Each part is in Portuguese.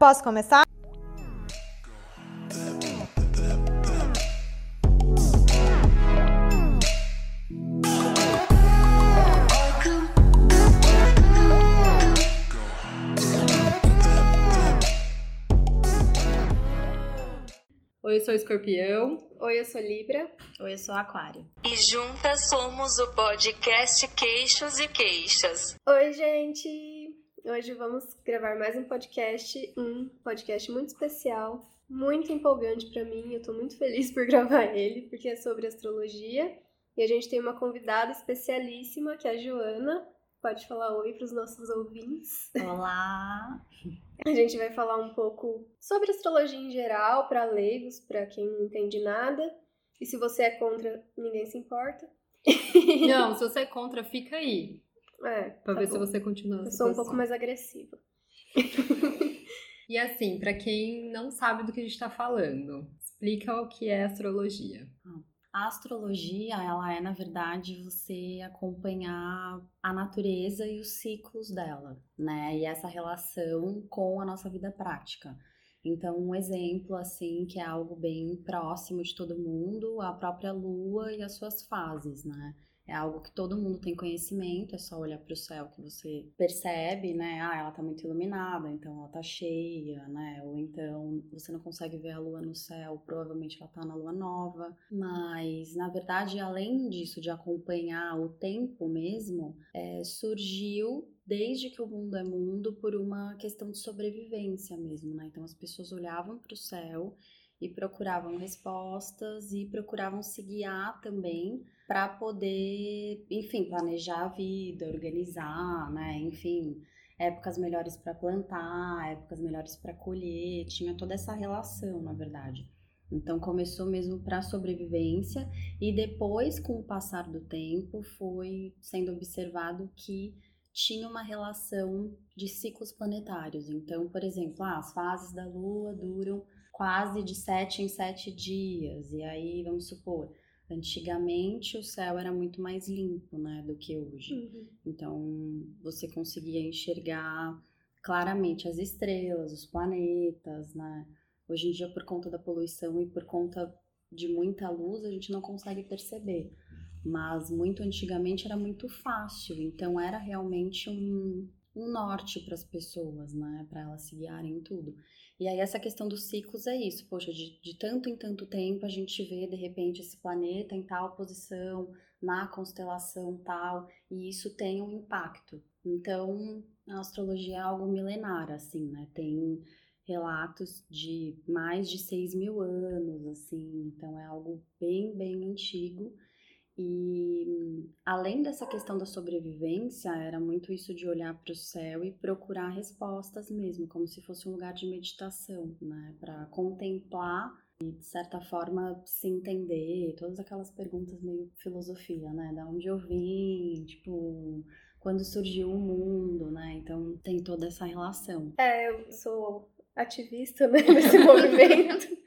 Posso começar? Oi, eu sou Escorpião. Oi, eu sou Libra. Oi, eu sou Aquário. E juntas somos o podcast Queixos e Queixas. Oi, gente! Hoje vamos gravar mais um podcast, um podcast muito especial, muito empolgante para mim. Eu tô muito feliz por gravar ele, porque é sobre astrologia. E a gente tem uma convidada especialíssima, que é a Joana. Pode falar oi para os nossos ouvintes. Olá! A gente vai falar um pouco sobre astrologia em geral, para leigos, para quem não entende nada. E se você é contra, ninguém se importa. Não, se você é contra, fica aí. É, Pra tá ver bom. se você continua. Eu sou um pouco mais agressiva. E assim, pra quem não sabe do que a gente tá falando, explica o que é astrologia. A astrologia, ela é, na verdade, você acompanhar a natureza e os ciclos dela, né? E essa relação com a nossa vida prática. Então, um exemplo, assim, que é algo bem próximo de todo mundo, a própria lua e as suas fases, né? É algo que todo mundo tem conhecimento, é só olhar para o céu que você percebe, né? Ah, ela tá muito iluminada, então ela tá cheia, né? Ou então você não consegue ver a lua no céu, provavelmente ela tá na lua nova. Mas, na verdade, além disso, de acompanhar o tempo mesmo, é, surgiu desde que o mundo é mundo por uma questão de sobrevivência mesmo, né? Então as pessoas olhavam para o céu e procuravam respostas e procuravam se guiar também para poder, enfim, planejar a vida, organizar, né? Enfim, épocas melhores para plantar, épocas melhores para colher, tinha toda essa relação, na verdade. Então começou mesmo para sobrevivência e depois, com o passar do tempo, foi sendo observado que tinha uma relação de ciclos planetários. Então, por exemplo, ah, as fases da Lua duram quase de sete em sete dias. E aí, vamos supor, antigamente o céu era muito mais limpo, né, do que hoje. Então, você conseguia enxergar claramente as estrelas, os planetas, né? Hoje em dia, por conta da poluição e por conta de muita luz, a gente não consegue perceber. Mas muito antigamente era muito fácil, então era realmente um, um norte para as pessoas, né? Para elas se guiarem em tudo. E aí essa questão dos ciclos é isso, poxa, de, de tanto em tanto tempo a gente vê de repente esse planeta em tal posição, na constelação tal, e isso tem um impacto. Então, a astrologia é algo milenar, assim, né? Tem relatos de mais de 6 mil anos, assim, então é algo bem, bem antigo. E além dessa questão da sobrevivência, era muito isso de olhar para o céu e procurar respostas mesmo, como se fosse um lugar de meditação, né? Para contemplar e, de certa forma, se entender, todas aquelas perguntas meio filosofia, né? Da onde eu vim, tipo, quando surgiu o mundo, né? Então tem toda essa relação. É, eu sou ativista né, nesse movimento.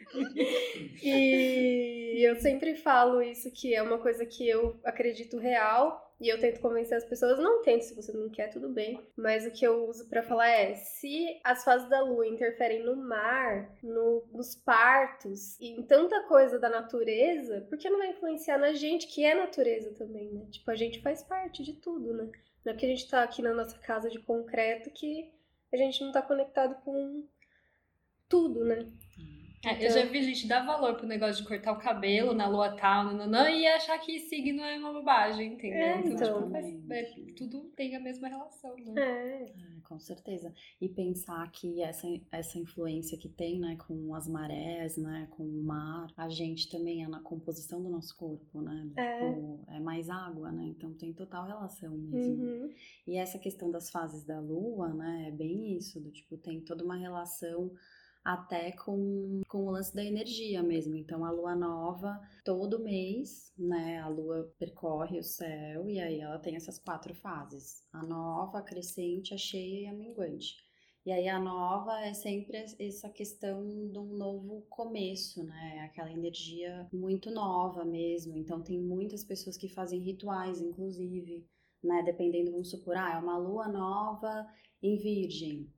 E eu sempre falo isso que é uma coisa que eu acredito real e eu tento convencer as pessoas, não tento, se você não quer, tudo bem. Mas o que eu uso pra falar é: se as fases da lua interferem no mar, no- nos partos e em tanta coisa da natureza, por que não vai influenciar na gente, que é natureza também, né? Tipo, a gente faz parte de tudo, né? Não é porque a gente tá aqui na nossa casa de concreto que a gente não tá conectado com tudo, né? É, eu já vi gente dar valor pro negócio de cortar o cabelo na lua tal, nananã, e achar que signo é uma bobagem, entendeu? É, então. tipo, faz- é, tudo tem a mesma relação, né? É. É, com certeza. E pensar que essa, essa influência que tem, né, com as marés, né, com o mar, a gente também é na composição do nosso corpo, né? É. Tipo, é mais água, né? Então tem total relação mesmo. Uhum. E essa questão das fases da lua, né, é bem isso, do tipo, tem toda uma relação até com, com o lance da energia mesmo. Então, a lua nova, todo mês, né, a lua percorre o céu e aí ela tem essas quatro fases: a nova, a crescente, a cheia e a minguante. E aí a nova é sempre essa questão de um novo começo, né? Aquela energia muito nova mesmo. Então tem muitas pessoas que fazem rituais, inclusive, né? Dependendo, vamos supor, ah, é uma lua nova em virgem.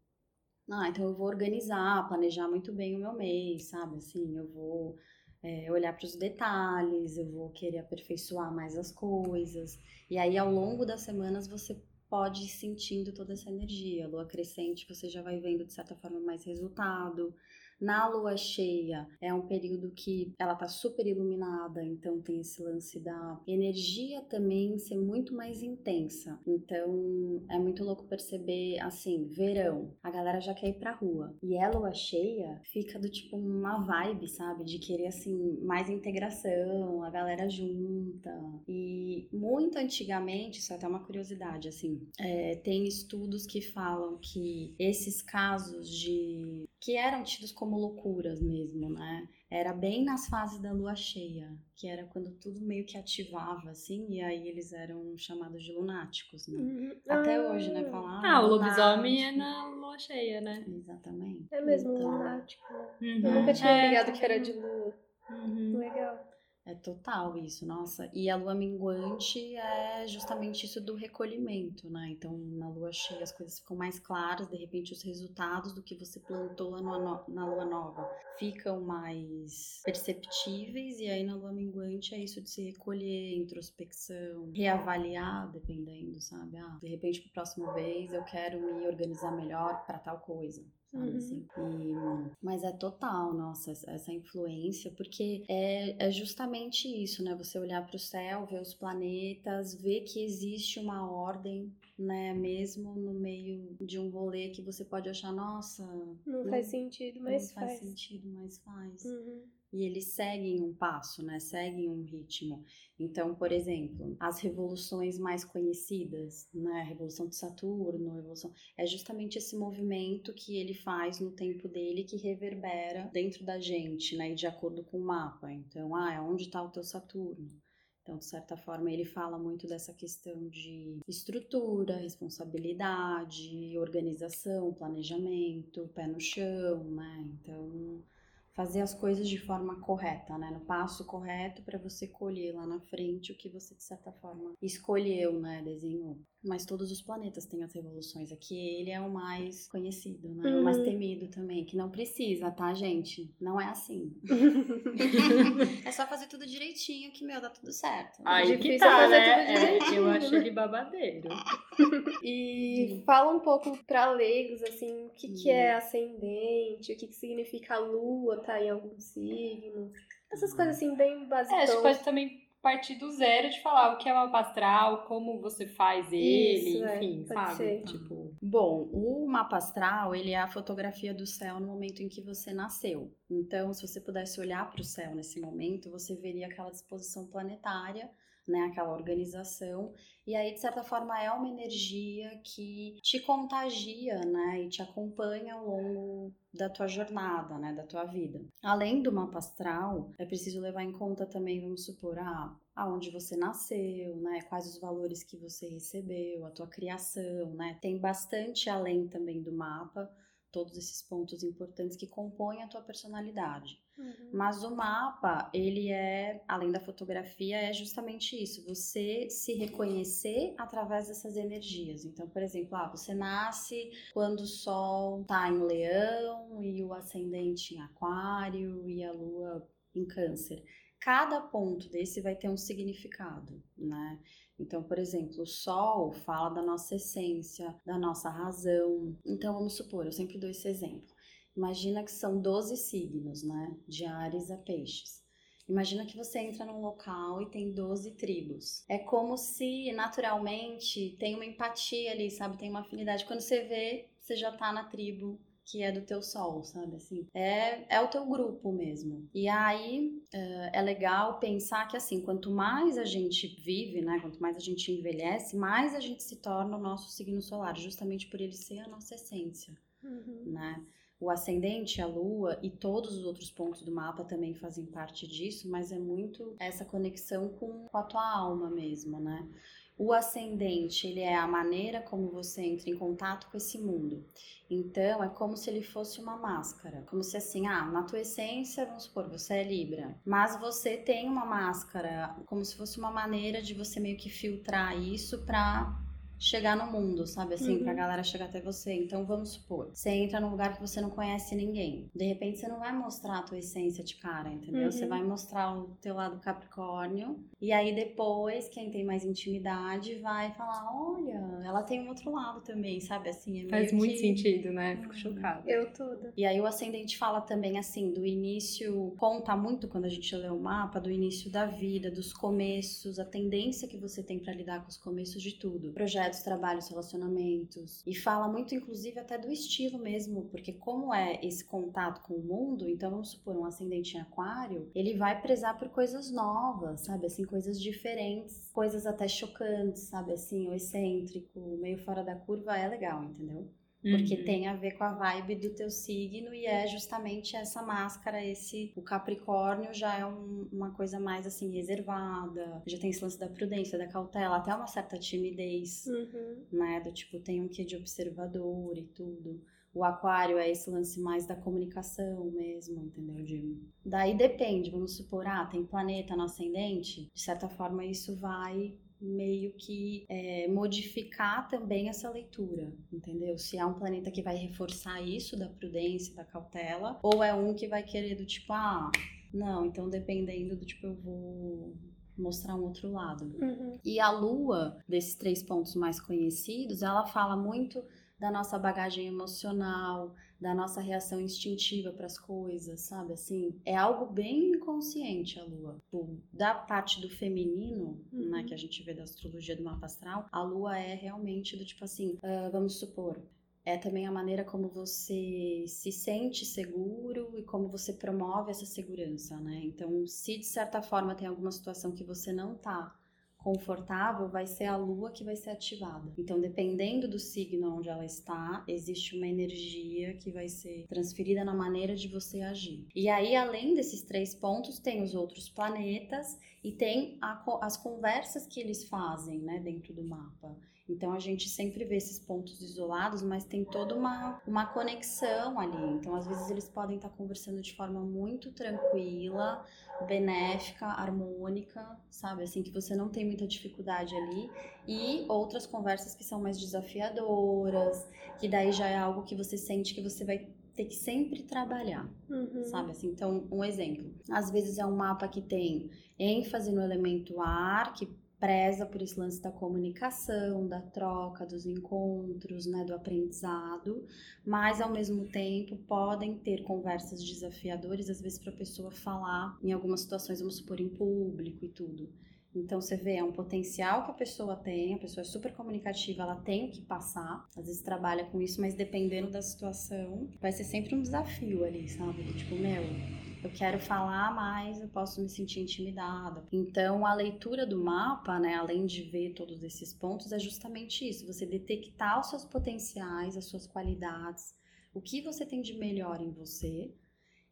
Ah, então eu vou organizar, planejar muito bem o meu mês, sabe? Assim, eu vou é, olhar para os detalhes, eu vou querer aperfeiçoar mais as coisas. E aí, ao longo das semanas, você pode ir sentindo toda essa energia. Lua crescente, você já vai vendo de certa forma mais resultado. Na lua cheia é um período que ela tá super iluminada, então tem esse lance da energia também ser muito mais intensa. Então é muito louco perceber assim, verão, a galera já quer ir pra rua. E a lua cheia fica do tipo uma vibe, sabe? De querer assim mais integração, a galera junta. E muito antigamente, isso é até uma curiosidade, assim, é, tem estudos que falam que esses casos de que eram tidos como loucuras mesmo, né? Era bem nas fases da lua cheia, que era quando tudo meio que ativava, assim, e aí eles eram chamados de lunáticos, né? Uhum. Até Ah, hoje, né? Falar, Ah, o lunático. lobisomem é na lua cheia, né? Exatamente. É mesmo Então, lunático. Eu Uhum. nunca tinha É, ligado que era de lua. Uhum. Legal. É total isso, nossa. E a lua minguante é justamente isso do recolhimento, né? Então, na lua cheia as coisas ficam mais claras, de repente os resultados do que você plantou no- na lua nova ficam mais perceptíveis, e aí na lua minguante é isso de se recolher, introspecção, reavaliar, dependendo, sabe? Ah, de repente pro próximo vez eu quero me organizar melhor para tal coisa. Sabe, Uhum. assim? E- mas é total, nossa, essa- influência, porque é, é justamente isso, né? Você olhar para o céu, ver os planetas, ver que existe uma ordem, né? Mesmo no meio de um rolê que você pode achar, nossa, Não faz sentido, mas não faz, faz. sentido, mas faz. Uhum. E eles seguem um passo, né? Seguem um ritmo. Então, por exemplo, as revoluções mais conhecidas, né? A Revolução de Saturno, a Revolução... é justamente esse movimento que ele faz no tempo dele que reverbera dentro da gente, né? E de acordo com o mapa. Então, ah, é onde está o teu Saturno? Então, de certa forma, ele fala muito dessa questão de estrutura, responsabilidade, organização, planejamento, pé no chão, né? Então, fazer as coisas de forma correta, né? No passo correto para você colher lá na frente o que você de certa forma escolheu, né? Desenhou. Mas todos os planetas têm as revoluções. Aqui ele é o mais conhecido, né? O mais Uhum. temido também, que não precisa, tá, gente? Não é assim. é só fazer tudo direitinho que, meu, dá tudo certo. Aí que Difícil tá, fazer né? tudo É, direitinho, eu acho ele babadeiro. E fala um pouco pra leigos, assim, o que, que é ascendente, o que, que significa a lua, tá em algum signo. Essas coisas assim, bem É, a basicas. gente pode também partir do zero de falar o que é o mapa astral, como você faz ele, Isso, é, enfim, pode sabe? ser. Tipo, Bom, o mapa astral, ele é a fotografia do céu no momento em que você nasceu. Então, se você pudesse olhar para o céu nesse momento, você veria aquela disposição planetária, né, aquela organização, e aí de certa forma é uma energia que te contagia, né, e te acompanha ao longo da tua jornada, né, da tua vida. Além do mapa astral, é preciso levar em conta também, vamos supor, ah, aonde você nasceu, né, quais os valores que você recebeu, a tua criação, né, tem bastante além também do mapa, todos esses pontos importantes que compõem a tua personalidade. Uhum. Mas o mapa, ele é, além da fotografia, é justamente isso, você se reconhecer através dessas energias. Então, por exemplo, ah, você nasce quando o sol tá em leão e o ascendente em aquário e a lua em câncer. Cada ponto desse vai ter um significado, né? Então, por exemplo, o sol fala da nossa essência, da nossa razão. Então, vamos supor, eu sempre dou esse exemplo. Imagina que são 12 signos, né? De Ares a Peixes. Imagina que você entra num local e tem 12 tribos. É como se naturalmente tem uma empatia ali, sabe? Tem uma afinidade. Quando você vê, você já tá na tribo que é do teu sol, sabe? Assim, é, é o teu grupo mesmo. E aí eh, é legal pensar que assim, quanto mais a gente vive, né? Quanto mais a gente envelhece, mais a gente se torna o nosso signo solar, justamente por ele ser a nossa essência Uhum. né? O ascendente, a lua e todos os outros pontos do mapa também fazem parte disso, mas é muito essa conexão com a tua alma mesmo, né? O ascendente, ele é a maneira como você entra em contato com esse mundo. Então, é como se ele fosse uma máscara. Como se assim, ah, na tua essência, vamos supor, você é Libra. Mas você tem uma máscara, como se fosse uma maneira de você meio que filtrar isso pra chegar no mundo, sabe assim, Uhum. pra galera chegar até você. Então vamos supor, você entra num lugar que você não conhece ninguém. De repente você não vai mostrar a tua essência de cara, entendeu? Uhum. Você vai mostrar o teu lado Capricórnio e aí depois quem tem mais intimidade vai falar, olha, ela tem um outro lado também, sabe assim, é Faz muito que- sentido, né? Fico Hum. chocada. Eu tudo. e aí o ascendente fala também assim do início, conta muito quando a gente lê o mapa do início da vida, dos começos, a tendência que você tem pra lidar com os começos de tudo, projetos, trabalhos, relacionamentos. E fala muito inclusive até do estilo mesmo, porque como é esse contato com o mundo, então vamos supor um ascendente em aquário, ele vai prezar por coisas novas, sabe? Assim, coisas diferentes, coisas até chocantes, sabe? Assim, o excêntrico, meio fora da curva é legal, entendeu? Porque Uhum. tem a ver com a vibe do teu signo e é justamente essa máscara, esse o Capricórnio já é um- uma coisa mais assim reservada, já tem esse lance da prudência, da cautela, até uma certa timidez, Uhum. né, do tipo tem um quê de observador e tudo. O aquário é esse lance mais da comunicação mesmo, entendeu? De... Daí depende, vamos supor, ah, tem planeta no ascendente, de certa forma isso vai meio que é, modificar também essa leitura, entendeu? Se é um planeta que vai reforçar isso da prudência, da cautela, ou é um que vai querer do tipo, ah, não, então dependendo do tipo, eu vou mostrar um outro lado. Uhum. E a lua, desses três pontos mais conhecidos, ela fala muito da nossa bagagem emocional, da nossa reação instintiva para as coisas, sabe? Assim, é algo bem inconsciente a lua. Tipo, Da parte do feminino, Uhum. né, que a gente vê da astrologia do mapa astral, a lua é realmente do tipo assim, ah, vamos supor, é também a maneira como você se sente seguro e como você promove essa segurança, né? Então, se de certa forma tem alguma situação que você não tá confortável, vai ser a lua que vai ser ativada. Então, dependendo do signo onde ela está, existe uma energia que vai ser transferida na maneira de você agir. E aí, além desses três pontos, tem os outros planetas e tem a as conversas que eles fazem, né, dentro do mapa. Então a gente sempre vê esses pontos isolados, mas tem toda uma, uma conexão ali. Então, às vezes, eles podem estar conversando de forma muito tranquila, benéfica, harmônica, sabe? Assim, que você não tem muita dificuldade ali. E outras conversas que são mais desafiadoras, que daí já é algo que você sente que você vai ter que sempre trabalhar Uhum. sabe assim? Então, um exemplo. Às vezes é um mapa que tem ênfase no elemento ar, que preza por esse lance da comunicação, da troca, dos encontros, né, do aprendizado, mas ao mesmo tempo podem ter conversas desafiadoras, às vezes para a pessoa falar em algumas situações, vamos supor, em público e tudo. Então você vê, é um potencial que a pessoa tem, a pessoa é super comunicativa, ela tem o que passar, às vezes trabalha com isso, mas dependendo da situação, vai ser sempre um desafio ali, sabe? Tipo, meu, eu quero falar, mas eu posso me sentir intimidada. Então, a leitura do mapa, né, além de ver todos esses pontos, é justamente isso: você detectar os seus potenciais, as suas qualidades, o que você tem de melhor em você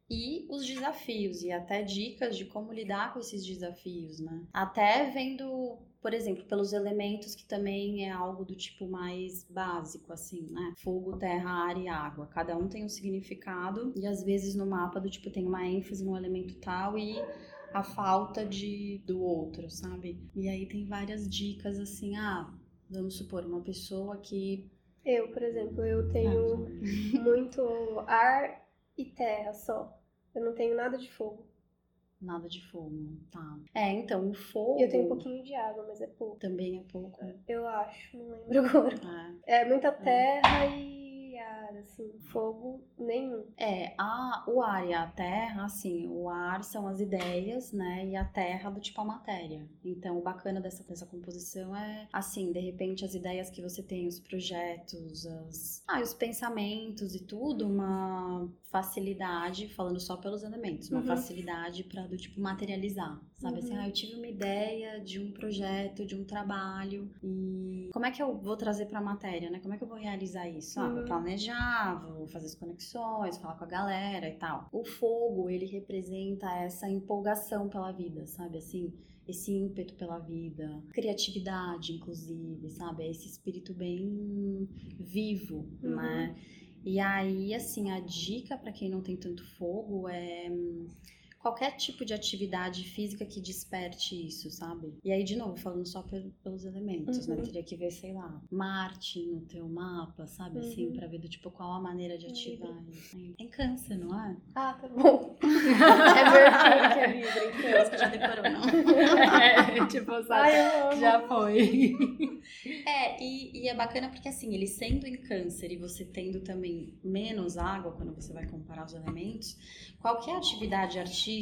e os desafios e até dicas de como lidar com esses desafios, né? Até vendo, por exemplo, pelos elementos que também é algo do tipo mais básico assim, né? Fogo, terra, ar e água. Cada um tem um significado e às vezes no mapa do tipo tem uma ênfase no elemento tal e a falta de do outro, sabe? E aí tem várias dicas assim, ah, vamos supor uma pessoa que Eu, por exemplo, eu tenho muito ar e terra só. Eu não tenho nada de fogo. nada de fogo, tá? É, então o fogo E eu tenho um pouquinho de água, mas é pouco. também é pouco. Eu acho, não lembro agora. É. É muita terra e ar, assim. Fogo nenhum. É, a, o ar e a terra, assim, o ar são as ideias, né? E a terra do tipo a matéria. Então, o bacana dessa, dessa composição é, assim, de repente as ideias que você tem, os projetos, as, ah, os pensamentos e tudo, uma facilidade, falando só pelos elementos, uma Uhum. facilidade para do tipo materializar, sabe? Assim, Uhum. ah, eu tive uma ideia de um projeto, de um trabalho e como é que eu vou trazer para a matéria, né? Como é que eu vou realizar isso? Ah, vou Uhum. planejar, vou fazer as conexões, falar com a galera e tal. O fogo, ele representa essa empolgação pela vida, sabe? Assim, esse ímpeto pela vida, criatividade, inclusive, sabe? Esse espírito bem vivo, Uhum. né? E aí, assim, a dica para quem não tem tanto fogo é hum, qualquer tipo de atividade física que desperte isso, sabe? E aí, de novo, falando só pelos elementos, né? Uhum. Teria que ver, sei lá, Marte no teu mapa, sabe? Assim, Uhum. pra ver do tipo qual a maneira de ativar isso. Tem câncer, não é? Ah, tá bom. é Mercúrio que é Acho então. que já decorou, não. É, tipo, sabe? Ai. Já foi. É, e, e é bacana porque assim, ele sendo em câncer e você tendo também menos água quando você vai comparar os elementos, qualquer atividade artística,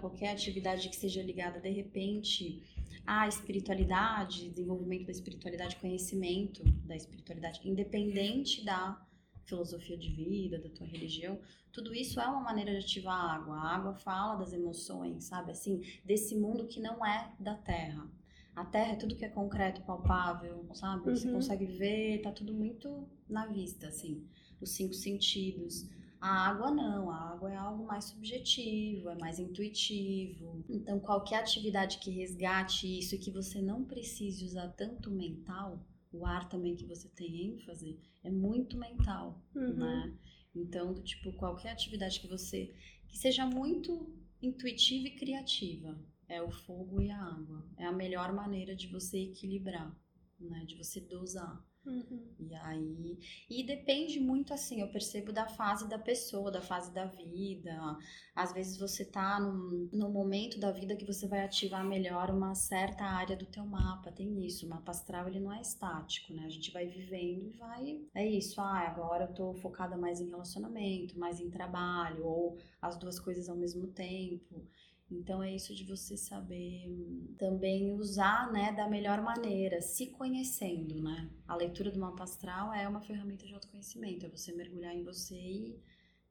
qualquer atividade que seja ligada de repente à espiritualidade, desenvolvimento da espiritualidade, conhecimento da espiritualidade, independente da filosofia de vida, da tua religião, tudo isso é uma maneira de ativar a água. A água fala das emoções, sabe? Assim, desse mundo que não é da Terra. A Terra é tudo que é concreto, palpável, sabe? Você Uhum. consegue ver, tá tudo muito na vista, assim. Os cinco sentidos. A água não, a água é algo mais subjetivo, é mais intuitivo. Então, qualquer atividade que resgate isso e que você não precise usar tanto mental, o ar também que você tem ênfase, é muito mental Uhum. né? Então, do tipo, qualquer atividade que você que seja muito intuitiva e criativa, é o fogo e a água. É a melhor maneira de você equilibrar, né? De você dosar. Uhum. E aí, e depende muito assim, eu percebo da fase da pessoa, da fase da vida. Às vezes você tá num, num momento da vida que você vai ativar melhor uma certa área do teu mapa. Tem isso, o mapa astral ele não é estático, né? A gente vai vivendo e vai, é isso, ah, agora eu tô focada mais em relacionamento, mais em trabalho ou as duas coisas ao mesmo tempo. Então é isso de você saber hum, também usar, né, da melhor maneira, se conhecendo, né? A leitura do mapa astral é uma ferramenta de autoconhecimento, é você mergulhar em você e,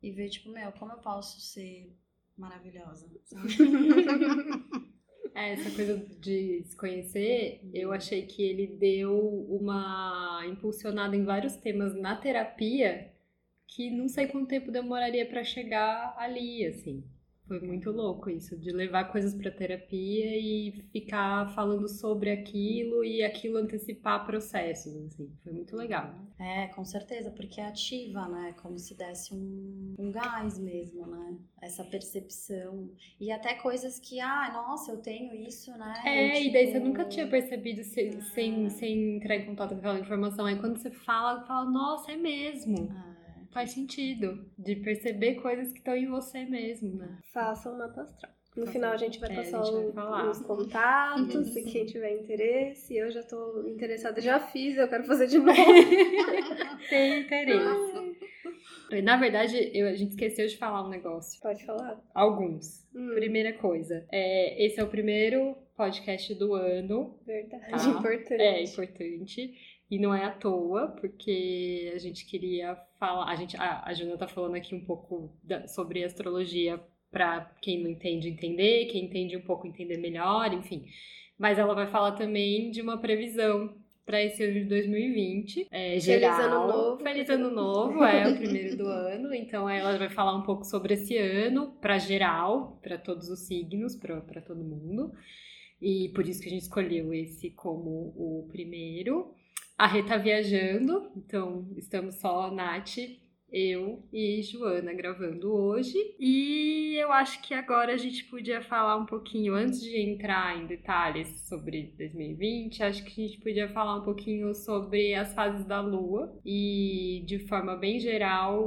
e ver, tipo, meu, como eu posso ser maravilhosa, sabe? É, essa coisa de se conhecer, eu achei que ele deu uma impulsionada em vários temas na terapia que não sei quanto tempo demoraria pra chegar ali, assim. Foi muito louco isso, de levar coisas pra terapia e ficar falando sobre aquilo e aquilo antecipar processos, assim. Foi muito legal. É, com certeza, porque é ativa, né? Como se desse um, um gás mesmo, né? Essa percepção. E até coisas que, ah, nossa, eu tenho isso, né? É, Eu, e daí você tipo, nunca tinha percebido se- sem, sem entrar em contato com aquela informação. Aí quando você fala, fala, nossa, é mesmo. É. Faz sentido. De perceber coisas que estão em você mesmo, né? Façam um mapa astral. No final a gente vai É, passar a gente vai o- falar. os contatos, se quem tiver interesse. Eu já tô interessada, já fiz, eu quero fazer de novo. Tem interesse. Na verdade, eu- a gente esqueceu de falar um negócio. Pode falar. Alguns. Hum, Primeira coisa. É, esse é o primeiro podcast do ano. verdade, Tá. importante. É importante. E não é à toa, porque a gente queria falar. A, gente, a, a Juna tá falando aqui um pouco da- sobre astrologia para quem não entende entender, quem entende um pouco entender melhor, enfim. Mas ela vai falar também de uma previsão para esse ano de 2020. É, Feliz geral. ano novo. Feliz ano novo, é o primeiro do ano. Então ela vai falar um pouco sobre esse ano, para geral, para todos os signos, para todo mundo. E por isso que a gente escolheu esse como o primeiro. A Rê tá viajando, então estamos só Nath, eu e Joana gravando hoje. E eu acho que agora a gente podia falar um pouquinho, antes de entrar em detalhes sobre 2020, acho que a gente podia falar um pouquinho sobre as fases da Lua e, de forma bem geral,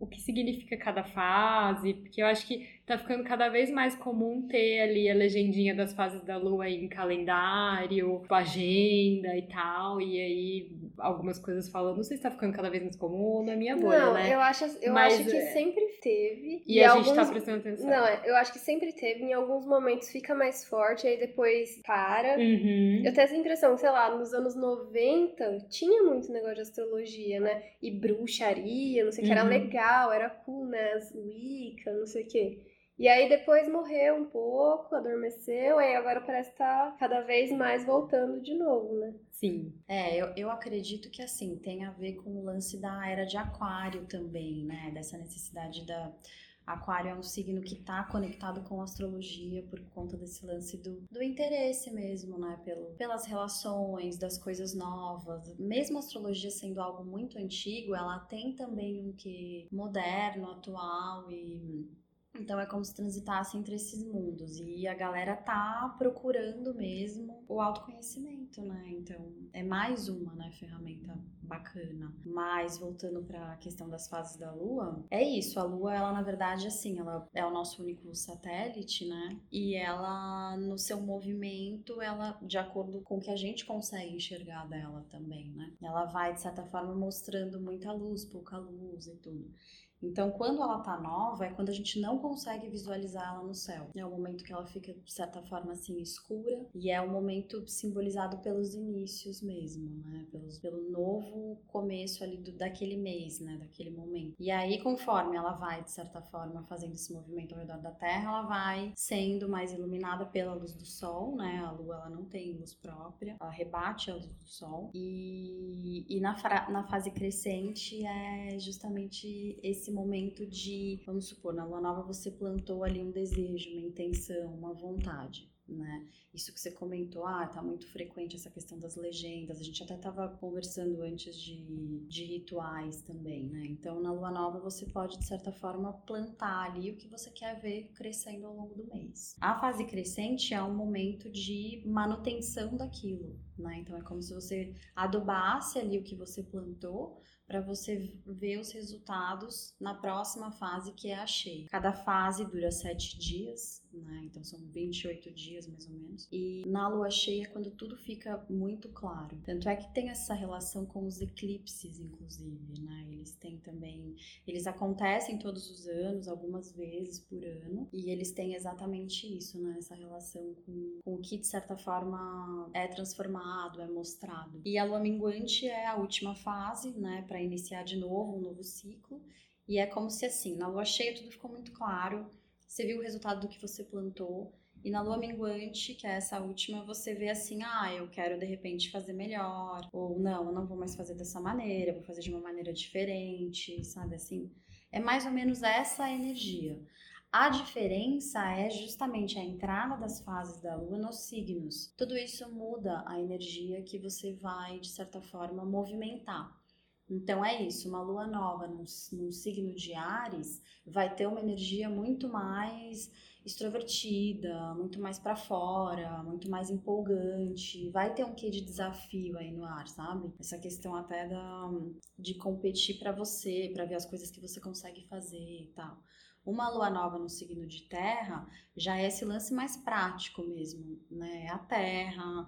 o que significa cada fase, porque eu acho que tá ficando cada vez mais comum ter ali a legendinha das fases da Lua em calendário, com agenda e tal, e aí algumas coisas falando, não sei se tá ficando cada vez mais comum ou na minha bolha, Não, né? eu acho, eu Mas, acho que é, sempre teve. E, a alguns... gente tá prestando atenção. Não, eu acho que sempre teve. Em alguns momentos fica mais forte, aí depois para. Uhum. Eu tenho essa impressão, sei lá, nos anos 90 tinha muito negócio de astrologia, né? E bruxaria, não sei o que, era Uhum. legal, era cool, né? As Wicca, não sei o que. E aí depois morreu um pouco, adormeceu, aí agora parece que tá cada vez mais voltando de novo, né? Sim. É, eu, eu acredito que assim tem a ver com o lance da era de aquário também, né? Dessa necessidade da. Aquário é um signo que está conectado com a astrologia por conta desse lance do, do interesse mesmo, né? Pelo, pelas relações, das coisas novas. Mesmo a astrologia sendo algo muito antigo, ela tem também um que moderno, atual e Então é como se transitasse entre esses mundos. E a galera tá procurando mesmo o autoconhecimento, né? Então é mais uma né, ferramenta bacana. Mas voltando para a questão das fases da Lua, é isso. A Lua, ela na verdade, assim, ela é o nosso único satélite, né? E ela, no seu movimento, ela, de acordo com o que a gente consegue enxergar dela também, né? Ela vai, de certa forma, mostrando muita luz, pouca luz e tudo. Então, quando ela tá nova, é quando a gente não consegue visualizar ela no céu. É o momento que ela fica, de certa forma, assim, escura. E é o momento simbolizado pelos inícios mesmo, né? Pelos, pelo novo começo ali do, daquele mês, né? Daquele momento. E aí, conforme ela vai, de certa forma, fazendo esse movimento ao redor da Terra, ela vai sendo mais iluminada pela luz do Sol, né? A Lua, ela não tem luz própria. Ela rebate a luz do Sol. E, e na, na fase crescente é justamente esse esse momento de, vamos supor, na lua nova você plantou ali um desejo, uma intenção, uma vontade. Né? Isso que você comentou, ah, tá muito frequente essa questão das legendas. A gente até estava conversando antes de, de rituais também, né? Então, na lua nova você pode de certa forma plantar ali o que você quer ver crescendo ao longo do mês. A fase crescente é um momento de manutenção daquilo, né? Então é como se você adubasse ali o que você plantou para você ver os resultados na próxima fase, que é a cheia. Cada fase dura sete dias, né? Então são 28 dias mais ou menos. E na lua cheia é quando tudo fica muito claro. Tanto é que tem essa relação com os eclipses, inclusive, né? Eles têm também. Eles acontecem todos os anos, algumas vezes por ano, e eles têm exatamente isso, né? Essa relação com, com o que, de certa forma, é transformado, é mostrado. E a lua minguante é a última fase, né? Para iniciar de novo um novo ciclo. E é como se assim, na lua cheia tudo ficou muito claro, você viu o resultado do que você plantou, e na lua minguante, que é essa última, você vê assim: ah, eu quero de repente fazer melhor, ou não, eu não vou mais fazer dessa maneira, vou fazer de uma maneira diferente, sabe assim? É mais ou menos essa energia. A diferença é justamente a entrada das fases da lua nos signos. Tudo isso muda a energia que você vai, de certa forma, movimentar. Então é isso, uma lua nova num, num signo de Ares vai ter uma energia muito mais extrovertida, muito mais para fora, muito mais empolgante, vai ter um quê de desafio aí no ar, sabe? Essa questão até da de competir para você, para ver as coisas que você consegue fazer e tal. Uma lua nova no signo de Terra já é esse lance mais prático mesmo, né? A Terra,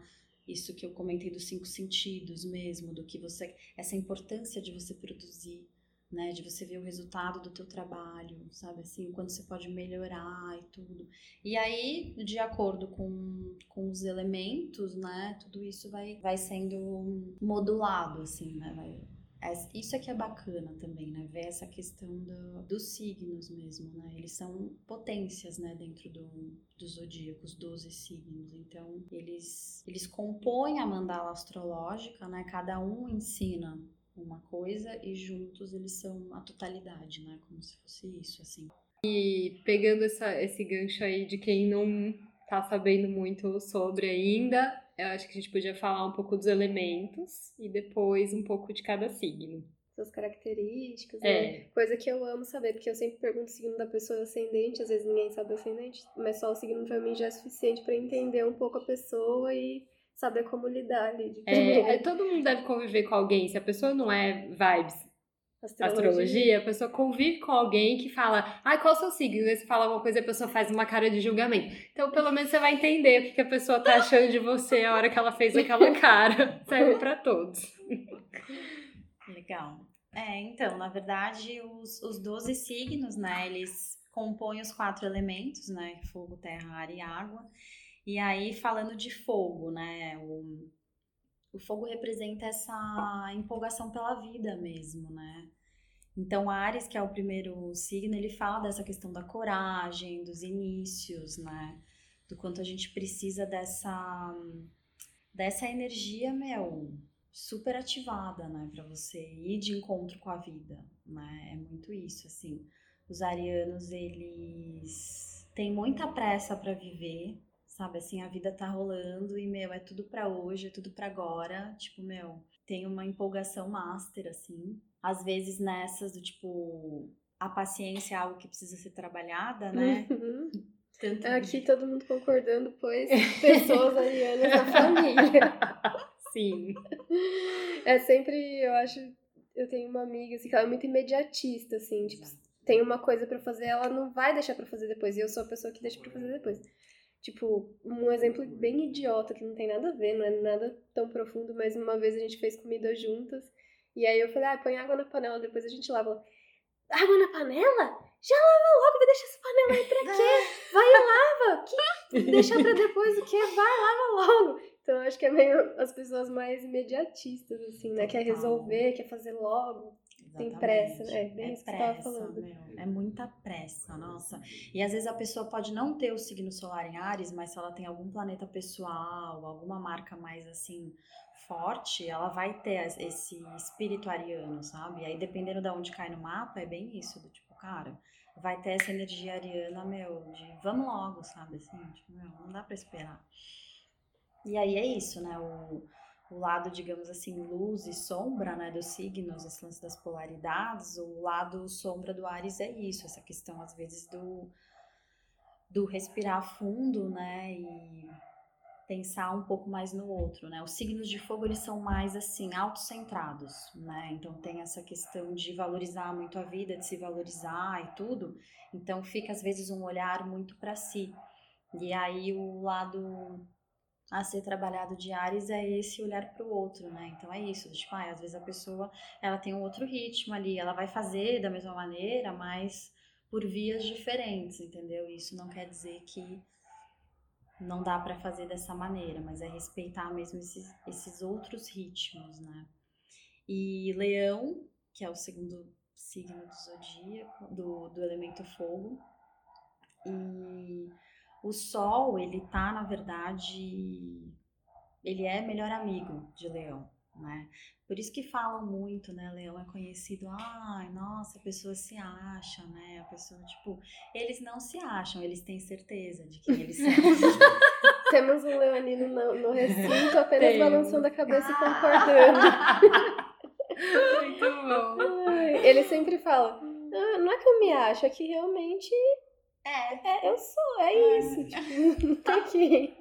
isso que eu comentei dos cinco sentidos mesmo, do que você, essa importância de você produzir, né, de você ver o resultado do teu trabalho, sabe assim, quando você pode melhorar e tudo. E aí, de acordo com, com os elementos, né, tudo isso vai, vai sendo modulado, assim, né, vai, isso é que é bacana também, né? Ver essa questão do, dos signos mesmo, né? Eles são potências, né? Dentro do, do zodíaco, os 12 signos. Então, eles, eles compõem a mandala astrológica, né? Cada um ensina uma coisa e juntos eles são a totalidade, né? Como se fosse isso, assim. E pegando essa, esse gancho aí de quem não tá sabendo muito sobre ainda, eu acho que a gente podia falar um pouco dos elementos e depois um pouco de cada signo. Suas características, é. né? Coisa que eu amo saber, porque eu sempre pergunto o signo da pessoa ascendente, às vezes ninguém sabe o ascendente, mas só o signo pra mim já é suficiente para entender um pouco a pessoa e saber como lidar ali. De é, é, todo mundo deve conviver com alguém. Se a pessoa não é vibes astrologia. astrologia, a pessoa convive com alguém que fala, ai, qual é o seu signo? E você fala uma coisa e a pessoa faz uma cara de julgamento. Então, pelo menos você vai entender o que, que a pessoa tá achando de você a hora que ela fez aquela cara. Serve para todos. Legal. É, então, na verdade, os, os 12 signos, né, eles compõem os quatro elementos, né, fogo, terra, ar e água. E aí, falando de fogo, né, o, o fogo representa essa empolgação pela vida mesmo, né? Então, Ares, que é o primeiro signo, ele fala dessa questão da coragem, dos inícios, né? Do quanto a gente precisa dessa dessa energia, meu, super ativada, né, para você ir de encontro com a vida, né? É muito isso, assim. Os arianos, eles têm muita pressa para viver, sabe? Assim, a vida tá rolando e, meu, é tudo para hoje, é tudo para agora. Tipo, meu, tem uma empolgação master, assim. Às vezes nessas do tipo, a paciência é algo que precisa ser trabalhada, né? Uhum. Tanto Aqui todo mundo concordando, pois pessoas arianas na família. Sim. É sempre, eu acho, eu tenho uma amiga assim, que ela é muito imediatista, assim, tipo, tem uma coisa pra fazer, ela não vai deixar pra fazer depois, e eu sou a pessoa que deixa pra fazer depois. Tipo, um exemplo bem idiota, que não tem nada a ver, não é nada tão profundo, mas uma vez a gente fez comida juntas, e aí eu falei, ah, põe água na panela, depois a gente lava. Água na panela? Já lava logo, vai deixar essa panela aí pra quê? Vai e lava! Que deixar pra depois o quê? Vai, lava logo! Então eu acho que é meio as pessoas mais imediatistas, assim, né? Quer resolver, quer fazer logo. Tem Exatamente. pressa, né? É bem isso que você tava falando. meu. É muita pressa, nossa. E às vezes a pessoa pode não ter o signo solar em Ares, mas se ela tem algum planeta pessoal, alguma marca mais assim forte, ela vai ter esse espírito ariano, sabe? E aí dependendo de onde cai no mapa, é bem isso, do tipo, cara, vai ter essa energia ariana, meu, de vamos logo, sabe? Assim, tipo, meu, não dá pra esperar. E aí é isso, né? O, o lado, digamos assim, luz e sombra, né, dos signos, esse lance das polaridades, o lado sombra do Ares é isso, essa questão, às vezes, do, do respirar fundo, né, e pensar um pouco mais no outro, né, os signos de fogo, eles são mais, assim, autocentrados, né, então tem essa questão de valorizar muito a vida, de se valorizar e tudo, então fica, às vezes, um olhar muito para si, e aí o lado a ser trabalhado de Ares é esse olhar para o outro, né? Então é isso, tipo, ah, às vezes a pessoa ela tem um outro ritmo ali, ela vai fazer da mesma maneira, mas por vias diferentes, entendeu? Isso não quer dizer que não dá para fazer dessa maneira, mas é respeitar mesmo esses, esses outros ritmos, né? E Leão, que é o segundo signo do zodíaco, do, do elemento fogo, e o Sol, ele tá, na verdade, ele é melhor amigo de Leão, né? Por isso que falam muito, né? Leão é conhecido, ai, nossa, a pessoa se acha, né? A pessoa, tipo, eles não se acham, eles têm certeza de quem eles são. Temos um leonino no, no recinto apenas Temos. balançando a cabeça e concordando. Muito bom. Ai, Ele sempre fala, ah, não é que eu me acho, é que realmente é, é, eu sou, é isso. Tipo, não tem que...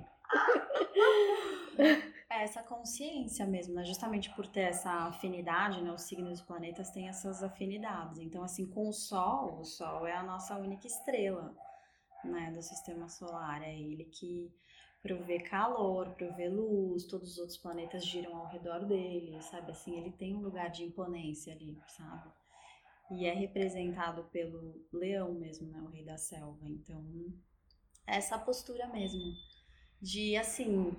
é essa consciência mesmo, né? Justamente por ter essa afinidade, né? Os signos dos planetas têm essas afinidades. Então, assim, com o Sol, o Sol é a nossa única estrela, né? Do sistema solar. É ele que provê calor, provê luz, todos os outros planetas giram ao redor dele, sabe? Assim, ele tem um lugar de imponência ali, sabe? E é representado pelo leão mesmo, né? O rei da selva. Então, essa postura mesmo. De, assim,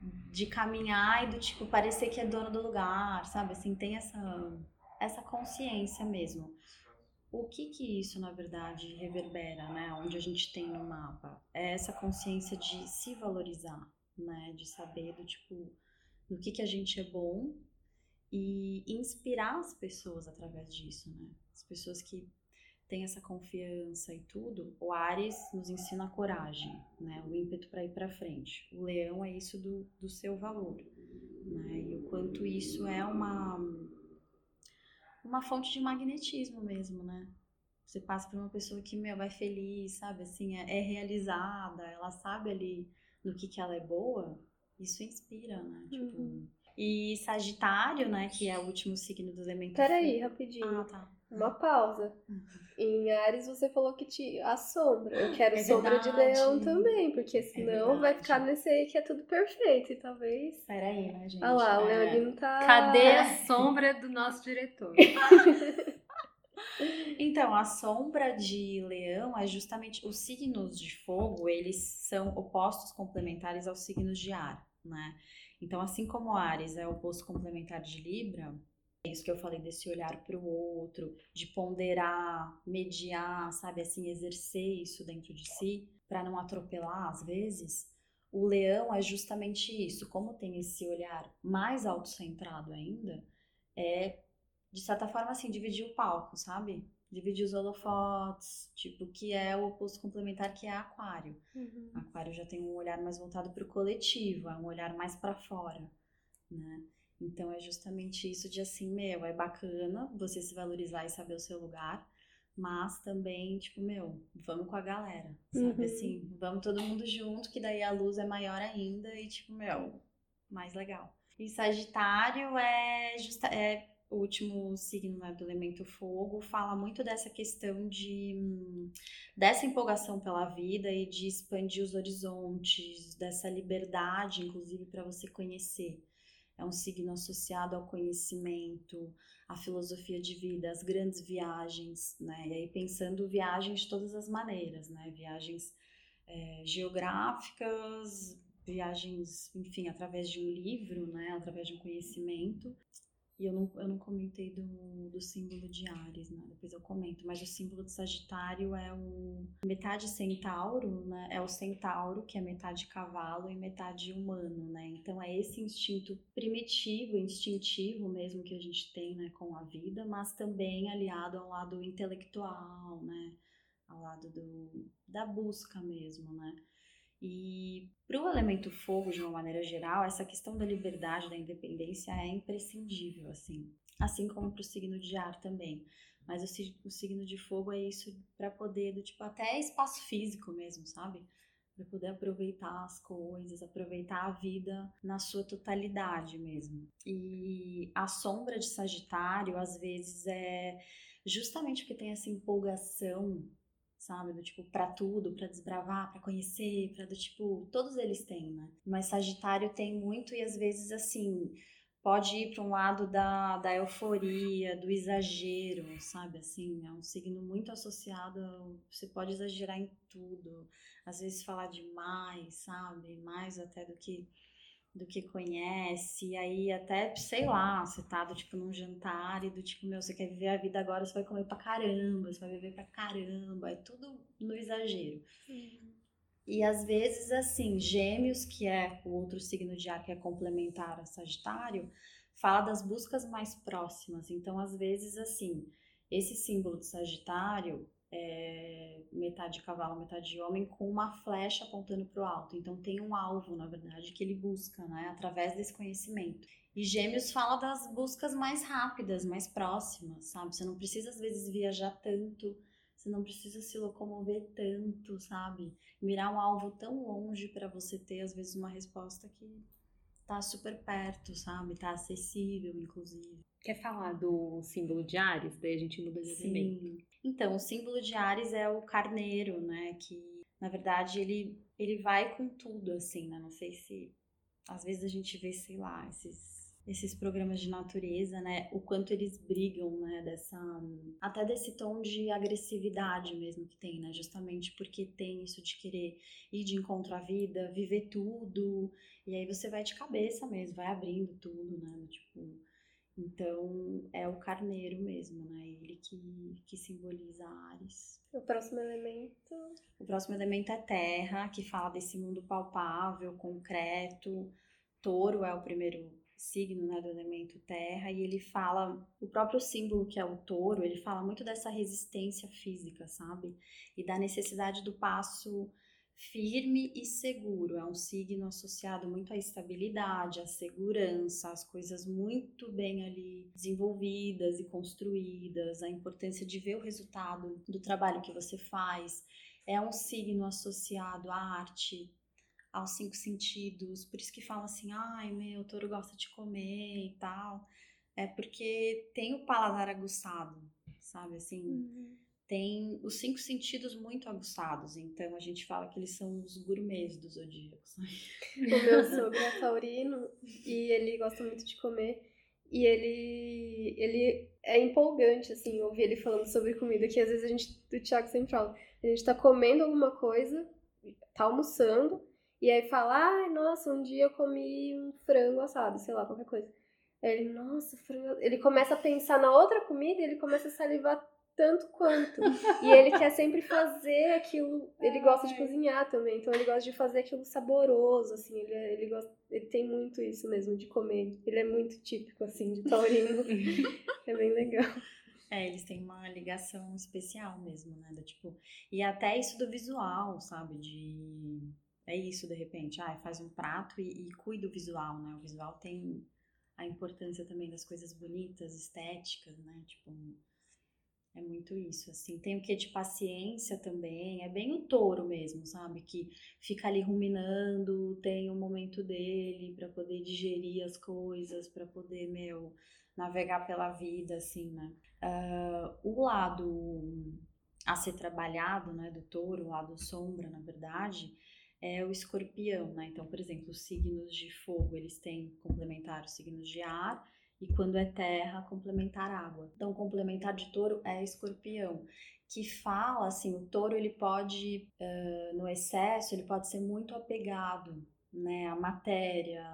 de caminhar e do tipo parecer que é dono do lugar, sabe? Assim, tem essa, essa consciência mesmo. O que que isso, na verdade, reverbera, né? Onde a gente tem no mapa? É essa consciência de se valorizar, né? De saber do tipo, no que que a gente é bom e inspirar as pessoas através disso, né? As pessoas que têm essa confiança e tudo. O Ares nos ensina a coragem, né? O ímpeto para ir para frente. O Leão é isso do, do seu valor, né? E o quanto isso é uma uma fonte de magnetismo mesmo, né? Você passa por uma pessoa que, meu, vai feliz, sabe? Assim, é, é realizada, ela sabe ali no que que ela é boa. Isso inspira, né? Tipo, Uhum. E Sagitário, né, que é o último signo do elemento Peraí, rapidinho. Ah, tá. Uma pausa. Em Ares você falou que te a sombra. Eu quero É sombra de leão também, porque senão vai verdade. ficar nesse aí que é tudo perfeito. E talvez. Peraí, né, gente? Olha lá, o É. Leonino tá. Cadê a sombra do nosso diretor? Então, a sombra de leão é justamente os signos de fogo, eles são opostos complementares aos signos de ar, né? Então, assim como Ares é o oposto complementar de Libra, é isso que eu falei desse olhar para o outro, de ponderar, mediar, sabe, assim, exercer isso dentro de si, para não atropelar às vezes. O leão é justamente isso, como tem esse olhar mais autocentrado ainda, é de certa forma, assim, dividir o palco, sabe? Dividir os holofotes, tipo, que é o oposto complementar, que é aquário. Uhum. Aquário já tem um olhar mais voltado para o coletivo, é um olhar mais para fora, né? Então é justamente isso de assim, meu, é bacana você se valorizar e saber o seu lugar, mas também, tipo, meu, vamos com a galera, sabe? Uhum. Assim, vamos todo mundo junto, que daí a luz é maior ainda e, tipo, meu, mais legal. E Sagitário é, justa, é o último signo né, do elemento fogo, fala muito dessa questão de dessa empolgação pela vida e de expandir os horizontes, dessa liberdade, inclusive, para você conhecer. É um signo associado ao conhecimento, à filosofia de vida, às grandes viagens, né? E aí pensando viagens de todas as maneiras, né? Viagens é, geográficas, viagens, enfim, através de um livro, né? Através de um conhecimento. E eu não, eu não comentei do, do símbolo de Ares, né? Depois eu comento. Mas o símbolo de Sagitário é o metade centauro, né? É o centauro, que é metade cavalo e metade humano, né? Então é esse instinto primitivo, instintivo mesmo que a gente tem, né? Com a vida, mas também aliado ao lado intelectual, né? Ao lado do, da busca mesmo, né? E para o elemento fogo, de uma maneira geral, essa questão da liberdade, da independência é imprescindível, assim. Assim como para o signo de ar também. Mas o, o signo de fogo é isso para poder, do tipo, até espaço físico mesmo, sabe? Para poder aproveitar as coisas, aproveitar a vida na sua totalidade mesmo. E a sombra de Sagitário, às vezes, é justamente porque tem essa empolgação sabe? Do tipo, para tudo, para desbravar, para conhecer, para do tipo, todos eles têm, né? Mas Sagitário tem muito e às vezes assim, pode ir para um lado da, da euforia, do exagero, sabe? Assim, é um signo muito associado, você pode exagerar em tudo, às vezes falar demais, sabe? Mais até do que do que conhece, e aí até, sei lá, você tá do tipo num jantar e do tipo, meu, você quer viver a vida agora, você vai comer pra caramba, você vai beber pra caramba, é tudo no exagero. Uhum. E às vezes, assim, Gêmeos, que é o outro signo de ar que é complementar a Sagitário, fala das buscas mais próximas. Então, às vezes, assim, esse símbolo de Sagitário é, metade cavalo, metade homem, com uma flecha apontando para o alto. Então tem um alvo, na verdade, que ele busca, né, através desse conhecimento. E Gêmeos fala das buscas mais rápidas, mais próximas, sabe? Você não precisa às vezes viajar tanto, você não precisa se locomover tanto, sabe? Mirar um alvo tão longe para você ter às vezes uma resposta que tá super perto, sabe? Tá acessível, inclusive. Quer falar do símbolo de Ares? Daí a gente muda de Sim. Então, o símbolo de Ares é o carneiro, né? Que, na verdade, ele, ele vai com tudo, assim, né? Não sei se... Às vezes a gente vê, sei lá, esses, esses programas de natureza, né? O quanto eles brigam, né? Dessa... Até desse tom de agressividade mesmo que tem, né? Justamente porque tem isso de querer ir de encontro à vida, viver tudo. E aí você vai de cabeça mesmo, vai abrindo tudo, né? Tipo então é o carneiro mesmo, né? Ele que, que simboliza Ares. O próximo elemento. O próximo elemento é terra, que fala desse mundo palpável, concreto. Touro é o primeiro signo né, do elemento terra, e ele fala, o próprio símbolo que é o touro, ele fala muito dessa resistência física, sabe? E da necessidade do passo firme e seguro. É um signo associado muito à estabilidade, à segurança, às coisas muito bem ali desenvolvidas e construídas, a importância de ver o resultado do trabalho que você faz. É um signo associado à arte, aos cinco sentidos. Por isso que fala assim: ai, meu, o touro gosta de comer e tal. É porque tem o paladar aguçado, sabe? Assim. Uhum tem os cinco sentidos muito aguçados, então a gente fala que eles são os gourmets do zodíaco. O meu sogro é taurino e ele gosta muito de comer e ele ele é empolgante assim ouvir ele falando sobre comida que às vezes a gente do Thiago sempre fala a gente tá comendo alguma coisa tá almoçando e aí fala ai nossa um dia eu comi um frango assado sei lá qualquer coisa ele nossa frango ele começa a pensar na outra comida e ele começa a salivar tanto quanto. E ele quer sempre fazer aquilo. Ele gosta de cozinhar também, então ele gosta de fazer aquilo saboroso, assim. Ele, é, ele, gosta, ele tem muito isso mesmo de comer. Ele é muito típico, assim, de taurino. é bem legal. É, eles têm uma ligação especial mesmo, né? Do, tipo, e até isso do visual, sabe? De. É isso, de repente. Ah, faz um prato e, e cuida do visual, né? O visual tem a importância também das coisas bonitas, estéticas, né? Tipo, É muito isso, assim. Tem o que de paciência também, é bem o touro mesmo, sabe? Que fica ali ruminando, tem o um momento dele para poder digerir as coisas, para poder, meu, navegar pela vida, assim, né? Uh, o lado a ser trabalhado, né, do touro, o lado sombra, na verdade, é o escorpião, né? Então, por exemplo, os signos de fogo, eles têm complementar os signos de ar, e quando é terra, complementar água. Então, complementar de touro é escorpião, que fala assim, o touro ele pode, uh, no excesso, ele pode ser muito apegado, né, à matéria,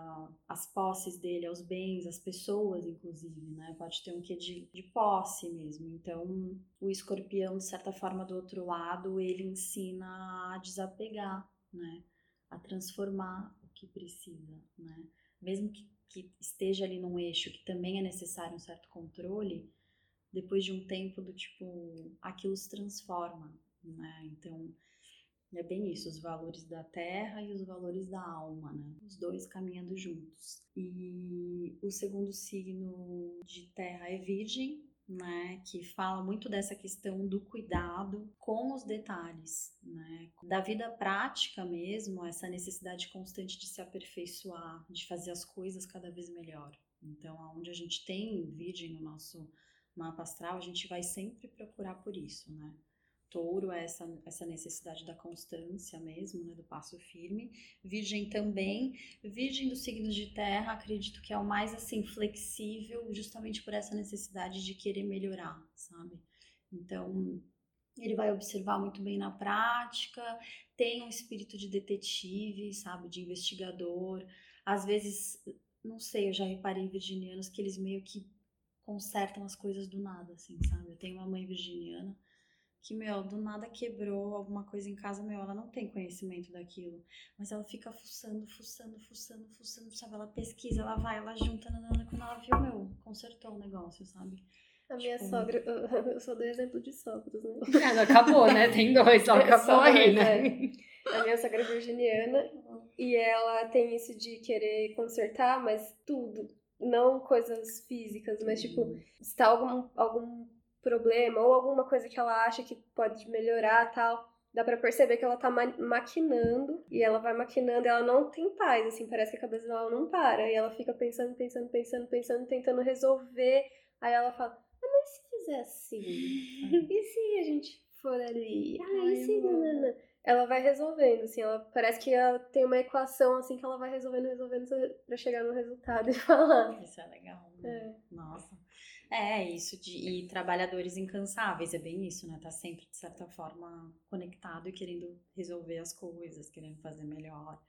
às posses dele, aos bens, às pessoas, inclusive, né, pode ter um quê de, de posse mesmo. Então, o escorpião, de certa forma, do outro lado, ele ensina a desapegar, né, a transformar o que precisa, né, mesmo que que esteja ali num eixo que também é necessário um certo controle, depois de um tempo do tipo, aquilo se transforma, né? Então, é bem isso, os valores da terra e os valores da alma, né? Os dois caminhando juntos. E o segundo signo de terra é virgem, né, que fala muito dessa questão do cuidado com os detalhes, né, da vida prática mesmo, essa necessidade constante de se aperfeiçoar, de fazer as coisas cada vez melhor. Então, aonde a gente tem virgem no nosso mapa astral, a gente vai sempre procurar por isso, né? Touro é essa, essa necessidade da constância mesmo, né, do passo firme. Virgem também. Virgem dos signos de terra, acredito que é o mais assim flexível, justamente por essa necessidade de querer melhorar, sabe? Então, ele vai observar muito bem na prática, tem um espírito de detetive, sabe, de investigador. Às vezes, não sei, eu já reparei virginianos que eles meio que consertam as coisas do nada, assim, sabe? Eu tenho uma mãe virginiana que, meu, do nada quebrou alguma coisa em casa, meu, ela não tem conhecimento daquilo. Mas ela fica fuçando, fuçando, fuçando, fuçando, sabe? Ela pesquisa, ela vai, ela junta, nanana, quando ela viu, meu, consertou o negócio, sabe? A minha tipo... sogra, eu sou do exemplo de sogros, né? É, não acabou, né? Tem dois, só acabou aí, né? É. A minha sogra é virginiana e ela tem isso de querer consertar, mas tudo. Não coisas físicas, mas tipo, uhum. se tá algum, algum problema ou alguma coisa que ela acha que pode melhorar tal. Dá pra perceber que ela tá ma maquinando e ela vai maquinando e ela não tem paz, assim, parece que a cabeça dela não para. E ela fica pensando, pensando, pensando, pensando, tentando resolver. Aí ela fala, ah, mas se fizer assim? e se a gente for ali? Ah, e se... Não, Ela vai resolvendo, assim, ela parece que ela tem uma equação, assim, que ela vai resolvendo, resolvendo pra chegar no resultado e falar. Isso é legal, né? É. Nossa. É, isso de e trabalhadores incansáveis, é bem isso, né? Tá sempre, de certa forma, conectado e querendo resolver as coisas, querendo fazer melhor.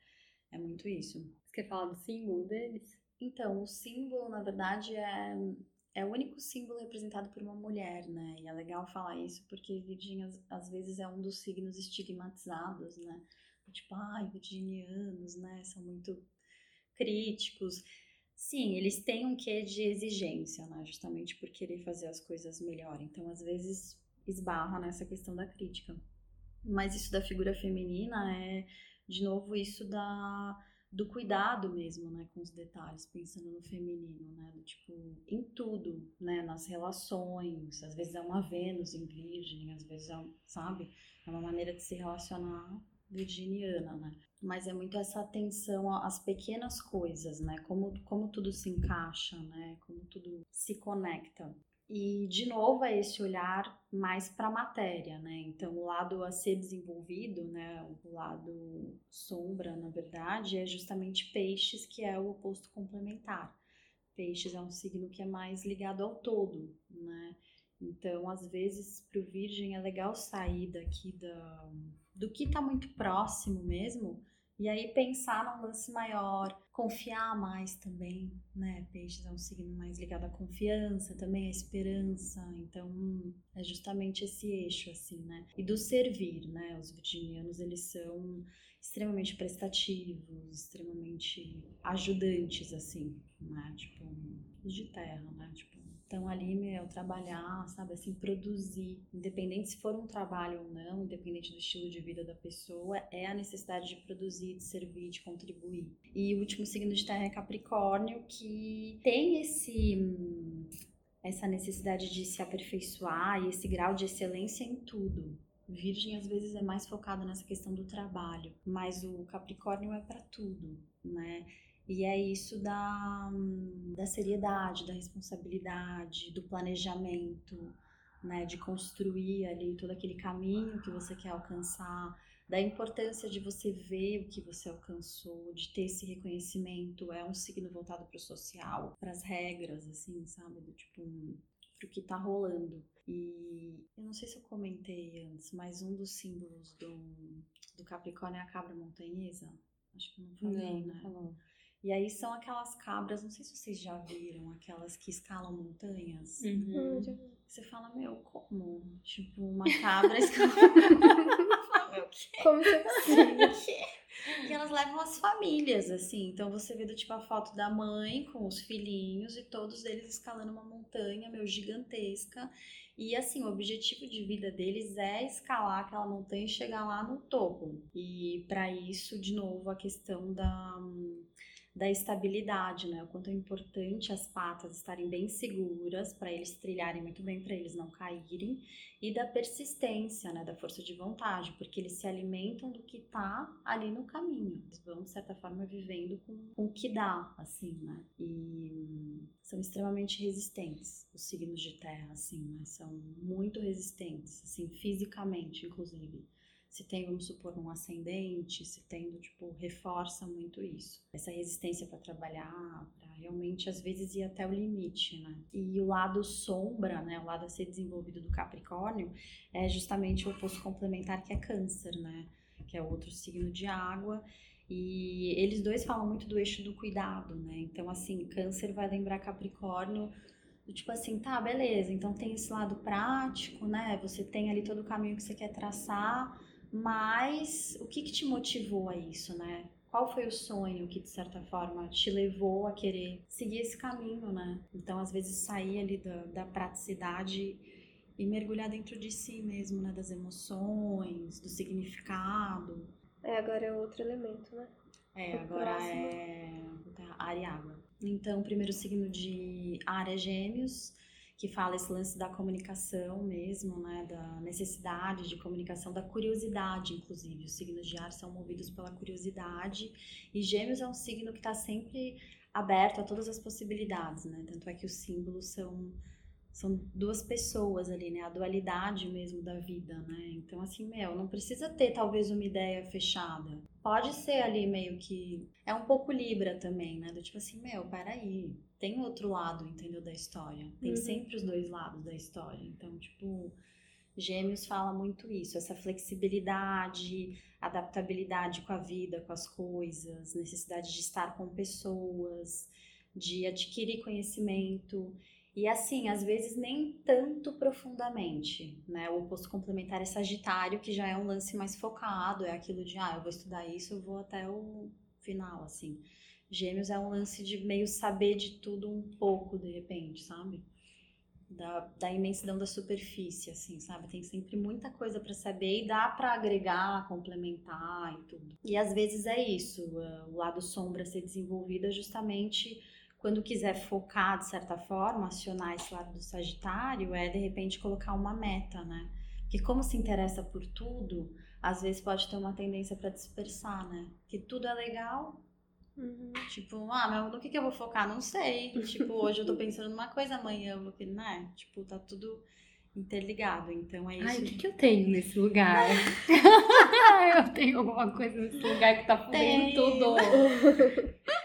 É muito isso. Você quer falar do símbolo deles? Então, o símbolo, na verdade, é, é o único símbolo representado por uma mulher, né? E é legal falar isso porque Virgínia, às vezes, é um dos signos estigmatizados, né? Tipo, ai, virginianos, né? São muito críticos. Sim, eles têm um quê de exigência, né? Justamente por querer fazer as coisas melhor. Então, às vezes, esbarra nessa questão da crítica. Mas isso da figura feminina é, de novo, isso da, do cuidado mesmo, né? Com os detalhes, pensando no feminino, né? Tipo, em tudo, né? Nas relações. Às vezes é uma Vênus em Virgem, às vezes é, sabe? É uma maneira de se relacionar virginiana, né? Mas é muito essa atenção às pequenas coisas, né? Como, como tudo se encaixa, né? Como tudo se conecta. E, de novo, é esse olhar mais para a matéria, né? Então, o lado a ser desenvolvido, né? O lado sombra, na verdade, é justamente peixes, que é o oposto complementar. Peixes é um signo que é mais ligado ao todo, né? Então, às vezes, para o Virgem é legal sair daqui da, do que está muito próximo mesmo e aí pensar num lance maior, confiar mais também, né? Peixes é um signo mais ligado à confiança, também à esperança, então é justamente esse eixo assim, né? E do servir, né? Os virginianos eles são extremamente prestativos, extremamente ajudantes assim, né? Tipo, os de terra, né? Tipo, então, ali, meu, trabalhar, sabe, assim, produzir, independente se for um trabalho ou não, independente do estilo de vida da pessoa, é a necessidade de produzir, de servir, de contribuir. E o último signo de terra é Capricórnio, que tem esse essa necessidade de se aperfeiçoar e esse grau de excelência em tudo. Virgem às vezes é mais focado nessa questão do trabalho, mas o Capricórnio é para tudo, né? E é isso da, da seriedade, da responsabilidade, do planejamento, né? De construir ali todo aquele caminho que você quer alcançar, da importância de você ver o que você alcançou, de ter esse reconhecimento. É um signo voltado para o social, para as regras, assim, sabe? Do tipo, para o que tá rolando. E eu não sei se eu comentei antes, mas um dos símbolos do, do Capricórnio é a cabra montanhesa. Acho que eu não falei, Não, né? falou. E aí são aquelas cabras, não sei se vocês já viram, aquelas que escalam montanhas. Uhum. Hum, Você fala, meu, como? Tipo, uma cabra escalando. meu, que? Como é possível? E elas levam as famílias, assim. Então você vê do tipo a foto da mãe com os filhinhos e todos eles escalando uma montanha, meu, gigantesca. E assim, o objetivo de vida deles é escalar aquela montanha e chegar lá no topo. E para isso, de novo, a questão da, da estabilidade, né? O quanto é importante as patas estarem bem seguras para eles trilharem muito bem, para eles não caírem, e da persistência, né? Da força de vontade, porque eles se alimentam do que tá ali no caminho. Eles vão, de certa forma, vivendo com, com o que dá, assim, né? E são extremamente resistentes, os signos de terra, assim, né? São muito resistentes, assim, fisicamente, inclusive se tem, vamos supor, um ascendente, se tem, do tipo, reforça muito isso. Essa resistência para trabalhar, para realmente, às vezes, ir até o limite, né? E o lado sombra, né, o lado a ser desenvolvido do Capricórnio, é justamente o oposto complementar, que é Câncer, né? Que é outro signo de água. E eles dois falam muito do eixo do cuidado, né? Então, assim, Câncer vai lembrar Capricórnio tipo assim, tá, beleza, então tem esse lado prático, né? Você tem ali todo o caminho que você quer traçar, mas o que, que te motivou a isso, né? Qual foi o sonho que, de certa forma, te levou a querer seguir esse caminho, né? Então, às vezes, sair ali da, da praticidade e mergulhar dentro de si mesmo, né? Das emoções, do significado. É, agora é outro elemento, né? É, O agora próximo. é e água. Então, o primeiro signo de ar é gêmeos, que fala esse lance da comunicação mesmo, né? Da necessidade de comunicação, da curiosidade, inclusive. Os signos de ar são movidos pela curiosidade. E gêmeos é um signo que está sempre aberto a todas as possibilidades, né? Tanto é que os símbolos são são duas pessoas ali, né? A dualidade mesmo da vida, né? Então, assim, meu, não precisa ter talvez uma ideia fechada. Pode ser ali meio que. É um pouco Libra também, né? Do tipo assim, meu, peraí. Tem outro lado, entendeu? Da história. Tem Uhum. sempre os dois lados da história. Então, tipo. Gêmeos fala muito isso, essa flexibilidade, adaptabilidade com a vida, com as coisas, necessidade de estar com pessoas, de adquirir conhecimento. E assim, às vezes nem tanto profundamente, né? O oposto complementar é Sagitário, que já é um lance mais focado, é aquilo de, ah, eu vou estudar isso, eu vou até o final, assim. Gêmeos é um lance de meio saber de tudo um pouco, de repente, sabe? Da, da imensidão da superfície, assim, sabe? Tem sempre muita coisa para saber e dá para agregar, complementar e tudo. E às vezes é isso, eh, o lado sombra ser desenvolvido é justamente quando quiser focar de certa forma, acionar esse lado do Sagitário, é de repente colocar uma meta, né? Porque como se interessa por tudo, às vezes pode ter uma tendência para dispersar, né? Que tudo é legal, Uhum. tipo, ah, mas no que, que eu vou focar? Não sei. Tipo, hoje eu tô pensando numa coisa, amanhã eu vou querer, né? Tipo, tá tudo interligado. Então é isso. Ai, o que, que eu tenho nesse lugar? eu tenho alguma coisa nesse lugar que tá fudendo tudo.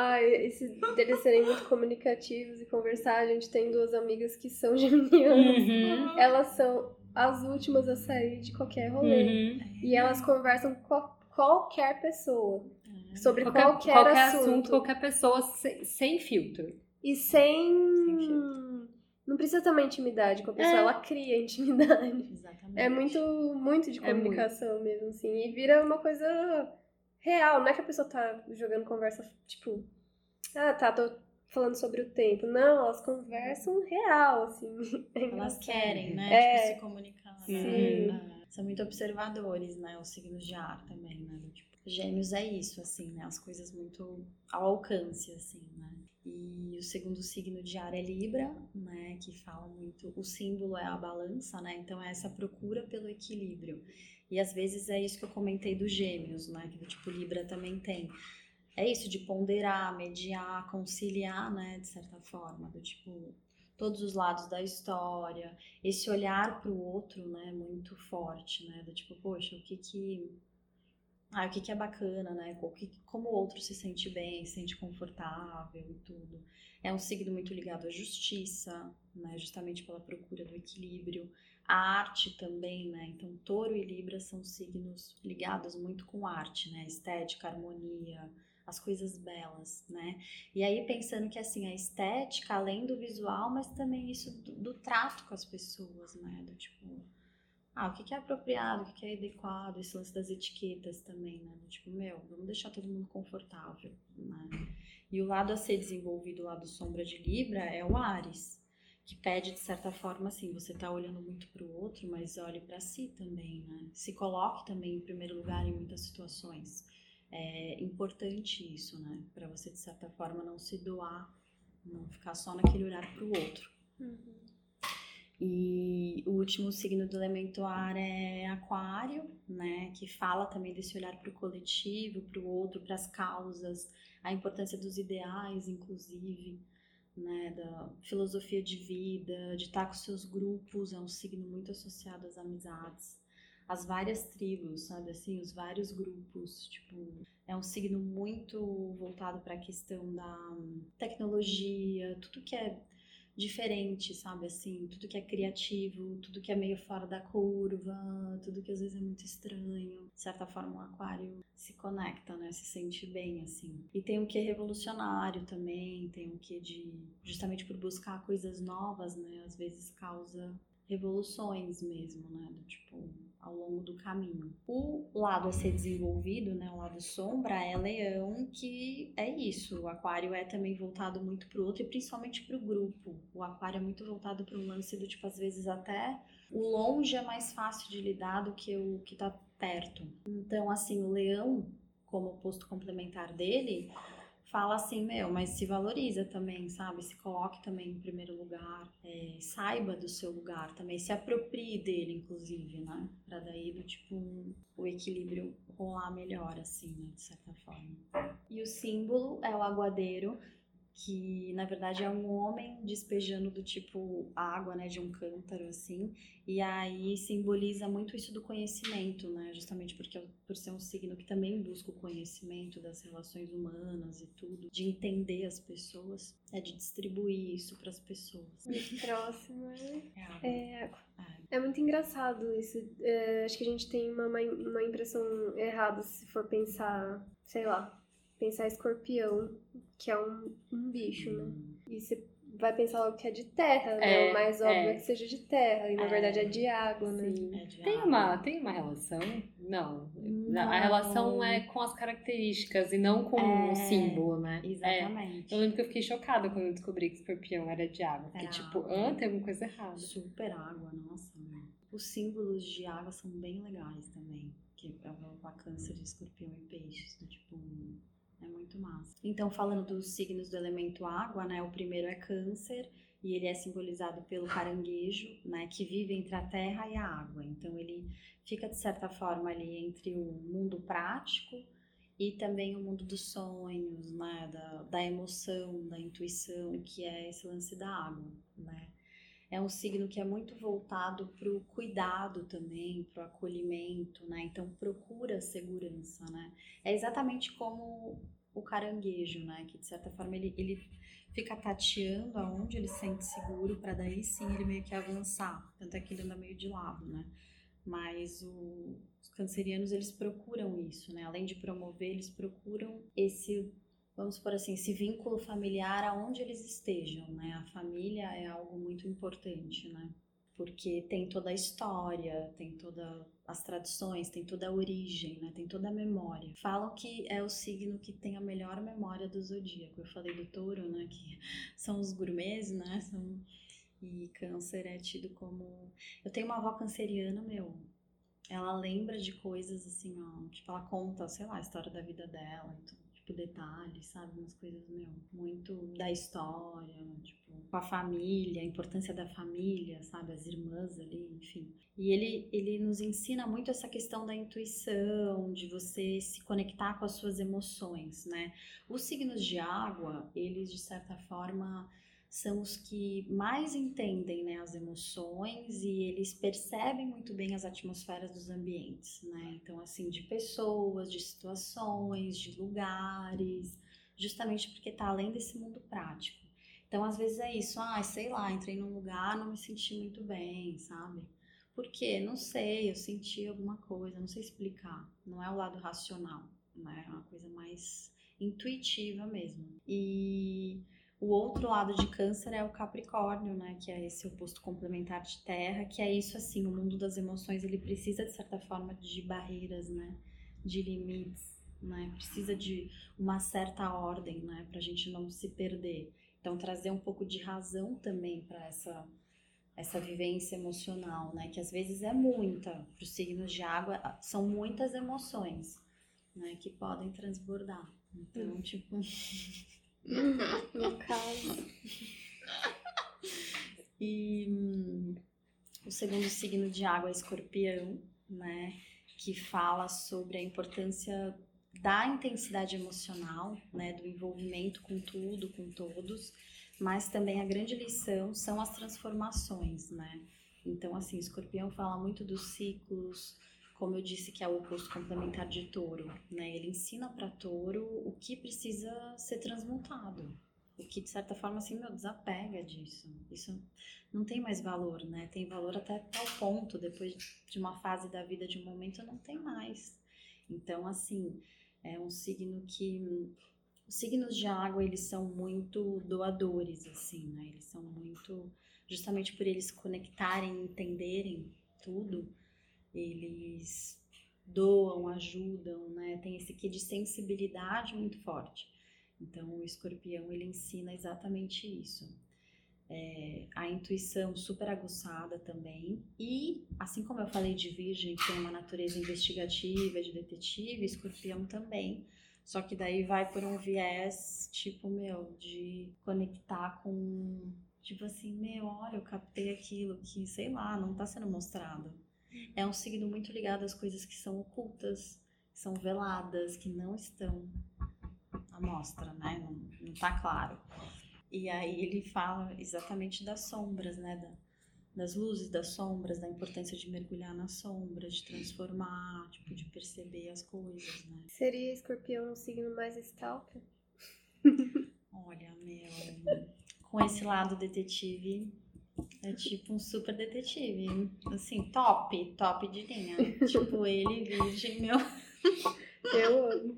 Ai, esse deles serem muito comunicativos e conversar, a gente tem duas amigas que são geminianas. Uhum. Elas são as últimas a sair de qualquer rolê. Uhum. E elas conversam com qualquer pessoa. É. Sobre Qualquer, qualquer, qualquer assunto. assunto, qualquer pessoa sem, sem filtro. E sem. Sem filtro. Não precisa ter uma intimidade com a pessoa, É. ela cria intimidade. Exatamente. É muito, muito de É muito. comunicação mesmo, assim. E vira uma coisa real. Não é que a pessoa tá jogando conversa, tipo, ah, tá, tô falando sobre o tempo. Não, elas conversam real, assim. É Elas querem, né? É. Tipo, se comunicar. né? Sim. É. São muito observadores, né? Os signos de ar também, né? Tipo, gêmeos é isso, assim, né? As coisas muito ao alcance, assim, né? E o segundo signo de ar é Libra, né, que fala muito, o símbolo é a balança, né? Então é essa procura pelo equilíbrio. E às vezes é isso que eu comentei dos Gêmeos, né, que tipo Libra também tem. É isso de ponderar, mediar, conciliar, né, de certa forma, do tipo todos os lados da história, esse olhar para o outro, né, muito forte, né, do tipo, poxa, o que que ah, o que, que é bacana, né? O que, como o outro se sente bem, se sente confortável e tudo. É um signo muito ligado à justiça, né? Justamente pela procura do equilíbrio. A arte também, né? Então, touro e libra são signos ligados muito com arte, né? Estética, harmonia, as coisas belas, né? E aí pensando que assim a estética, além do visual, mas também isso do, do trato com as pessoas, né? Do tipo, ah, o que é apropriado, o que é adequado, esse lance das etiquetas também, né? Do tipo, meu, vamos deixar todo mundo confortável, né? E o lado a ser desenvolvido, o lado sombra de Libra, é o Ares, que pede de certa forma assim, você tá olhando muito para o outro, mas olhe para si também, né? Se coloque também em primeiro lugar em muitas situações é importante isso, né? Para você, de certa forma, não se doar, não ficar só naquele olhar para o outro. Uhum. E o último signo do elemento ar é Aquário, né? Que fala também desse olhar para o coletivo, para o outro, para as causas, a importância dos ideais, inclusive, né? Da filosofia de vida, de estar com seus grupos, é um signo muito associado às amizades as várias tribos, sabe assim, os vários grupos, tipo, é um signo muito voltado para a questão da tecnologia, tudo que é diferente, sabe assim, tudo que é criativo, tudo que é meio fora da curva, tudo que às vezes é muito estranho. De certa forma, o aquário se conecta, né, se sente bem assim. E tem o que é revolucionário também, tem o que de justamente por buscar coisas novas, né, às vezes causa revoluções mesmo, né, do tipo ao longo do caminho. O lado a ser desenvolvido, né, o lado sombra, é leão, que é isso. O aquário é também voltado muito para o outro e principalmente para o grupo. O aquário é muito voltado para um lance do tipo, às vezes até o longe é mais fácil de lidar do que o que está perto. Então, assim, o leão, como posto complementar dele, fala assim, meu, mas se valoriza também, sabe? Se coloque também em primeiro lugar, é, saiba do seu lugar também, se aproprie dele, inclusive, né? Pra daí, do tipo, o equilíbrio rolar melhor, assim, né? De certa forma. E o símbolo é o aguadeiro, que na verdade é um homem despejando do tipo água, né, de um cântaro assim, e aí simboliza muito isso do conhecimento, né, justamente porque por ser um signo que também busca o conhecimento das relações humanas e tudo, de entender as pessoas, é de distribuir isso para as pessoas. Muito próximo, né? É, é, é, é muito engraçado isso. É, acho que a gente tem uma, uma impressão errada se for pensar, sei lá, pensar escorpião, que é um, um bicho, né? E você vai pensar logo que é de terra, né? É, o mais óbvio é. é. que seja de terra, e na é, verdade é de água, né? Sim. É de tem, água. Uma, tem uma relação? Não. não. A relação é com as características e não com o é, símbolo, né? Exatamente. Eu lembro que eu fiquei chocada quando eu descobri que escorpião era de água. Porque, tipo, ah, tem alguma coisa errada. Super água, nossa. Os símbolos de água são bem legais também. Que é o câncer de escorpião e peixes, do tipo é muito massa. Então, falando dos signos do elemento água, né? O primeiro é câncer e ele é simbolizado pelo caranguejo, né? Que vive entre a terra e a água. Então, ele fica, de certa forma, ali entre o mundo prático e também o mundo dos sonhos, né? Da, da emoção, da intuição, que é esse lance da água, né? É um signo que é muito voltado para o cuidado também, para o acolhimento, né? Então procura segurança, né? É exatamente como o caranguejo, né? Que de certa forma ele, ele fica tateando aonde ele se sente seguro para daí sim ele meio que avançar. Tanto é que ele anda meio de lado, né? Mas o, os cancerianos eles procuram isso, né? Além de promover, eles procuram esse vamos por assim, esse vínculo familiar aonde eles estejam, né? A família é algo muito importante, né? Porque tem toda a história, tem todas as tradições, tem toda a origem, né? Tem toda a memória. Falam que é o signo que tem a melhor memória do zodíaco. Eu falei do touro, né? Que são os gourmets, né? São... E câncer é tido como. Eu tenho uma avó canceriana, meu. Ela lembra de coisas assim, ó. Tipo, ela conta, sei lá, a história da vida dela. Então, tipo, detalhes, sabe? Umas coisas, meu, muito da história, tipo, com a família, a importância da família, sabe? As irmãs ali, enfim. E ele, ele nos ensina muito essa questão da intuição, de você se conectar com as suas emoções, né? Os signos de água, eles, de certa forma, são os que mais entendem né, as emoções e eles percebem muito bem as atmosferas dos ambientes, né? Então, assim, de pessoas, de situações, de lugares, justamente porque está além desse mundo prático. Então, às vezes é isso, ah, sei lá, entrei num lugar, não me senti muito bem, sabe? Por quê? Não sei, eu senti alguma coisa, não sei explicar. Não é o lado racional, né? É uma coisa mais intuitiva mesmo. E o outro lado de câncer é o Capricórnio, né, que é esse oposto complementar de Terra, que é isso assim, o mundo das emoções, ele precisa de certa forma de barreiras, né, de limites, né, precisa de uma certa ordem, né, pra gente não se perder. Então trazer um pouco de razão também para essa essa vivência emocional, né, que às vezes é muita. Para os signos de água são muitas emoções, né, que podem transbordar. Então, hum. tipo no caso. E hum, o segundo signo de água é escorpião, né? Que fala sobre a importância da intensidade emocional, né? Do envolvimento com tudo, com todos. Mas também a grande lição são as transformações, né? Então, assim, escorpião fala muito dos ciclos, como eu disse, que é o oposto complementar de touro, né? Ele ensina para touro o que precisa ser transmutado, o que de certa forma assim, meu, desapega disso. Isso não tem mais valor, né? Tem valor até tal ponto, depois de uma fase da vida, de um momento, não tem mais. Então, assim, é um signo que os signos de água, eles são muito doadores, assim, né? Eles são muito, justamente por eles conectarem, entenderem tudo, eles doam, ajudam, né? Tem esse quê de sensibilidade muito forte. Então, o escorpião, ele ensina exatamente isso. É, a intuição super aguçada também. E, assim como eu falei de virgem, que tem uma natureza investigativa, de detetive, escorpião também. Só que daí vai por um viés, tipo, meu, de conectar com... Tipo assim, meu, olha, eu captei aquilo que, sei lá, não tá sendo mostrado é um signo muito ligado às coisas que são ocultas, que são veladas, que não estão à mostra, né? Não, não tá claro. E aí ele fala exatamente das sombras, né? Da, das luzes, das sombras, da importância de mergulhar nas sombras, de transformar, tipo, de perceber as coisas, né? Seria escorpião um signo mais stalker? Olha, meu, com esse lado detetive, é tipo um super detetive. Assim, top, top de linha. tipo, ele, virgem, meu. Eu amo.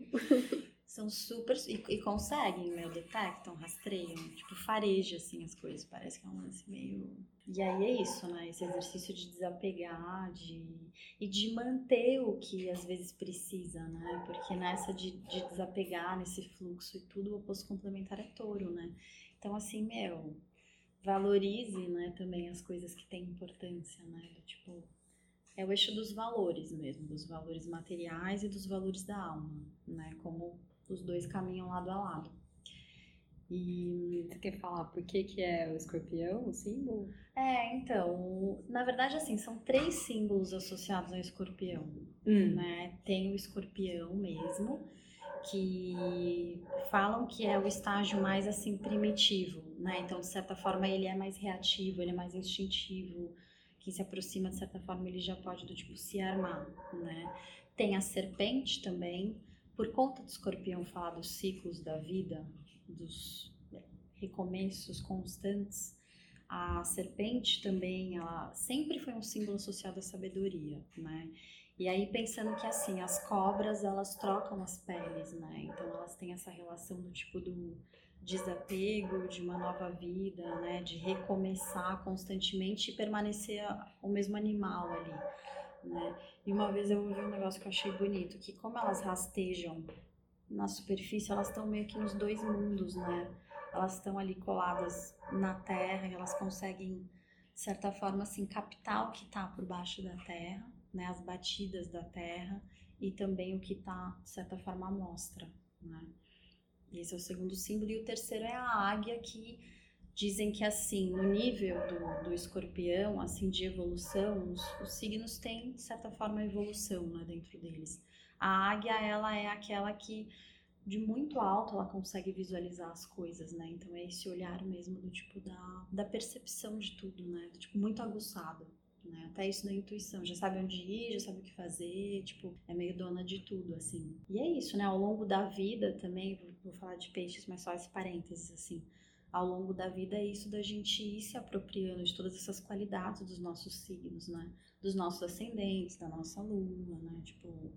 São super. E, e, conseguem, meu, detectam, rastreiam. Tipo, fareja, assim, as coisas. Parece que é um lance meio. E aí é isso, né? Esse exercício de desapegar, de. E de manter o que às vezes precisa, né? Porque nessa de, de desapegar, nesse fluxo e tudo, o oposto complementar é touro, né? Então, assim, meu valorize, né, também as coisas que têm importância, né? Tipo, é o eixo dos valores mesmo, dos valores materiais e dos valores da alma, né? Como os dois caminham lado a lado. E você quer falar por que, que é o escorpião, o símbolo? É, então, na verdade, assim, são três símbolos associados ao escorpião, hum. né? Tem o escorpião mesmo, que falam que é o estágio mais assim primitivo, né? Então, de certa forma, ele é mais reativo, ele é mais instintivo. Quem se aproxima, de certa forma, ele já pode do tipo se armar, né? Tem a serpente também, por conta do escorpião falar dos ciclos da vida, dos recomeços constantes. A serpente também, ela sempre foi um símbolo associado à sabedoria, né? E aí pensando que assim, as cobras, elas trocam as peles, né? Então elas têm essa relação do tipo do desapego, de uma nova vida, né? De recomeçar constantemente e permanecer o mesmo animal ali, né? E uma vez eu ouvi um negócio que eu achei bonito, que como elas rastejam na superfície, elas estão meio que nos dois mundos, né? Elas estão ali coladas na terra elas conseguem, de certa forma, assim, captar o que está por baixo da terra né, as batidas da terra e também o que está, de certa forma, à mostra. Né? Esse é o segundo símbolo. E o terceiro é a águia, que dizem que, assim, no nível do, do escorpião, assim, de evolução, os, os signos têm, de certa forma, evolução né, dentro deles. A águia, ela é aquela que de muito alto ela consegue visualizar as coisas, né? Então é esse olhar mesmo do tipo da, da percepção de tudo, né? Do tipo muito aguçado, né? Até isso da intuição, já sabe onde ir, já sabe o que fazer, tipo, é meio dona de tudo, assim. E é isso, né? Ao longo da vida também, vou, vou falar de peixes, mas só esse parênteses, assim. Ao longo da vida é isso da gente ir se apropriando de todas essas qualidades dos nossos signos, né? Dos nossos ascendentes, da nossa lua, né? Tipo,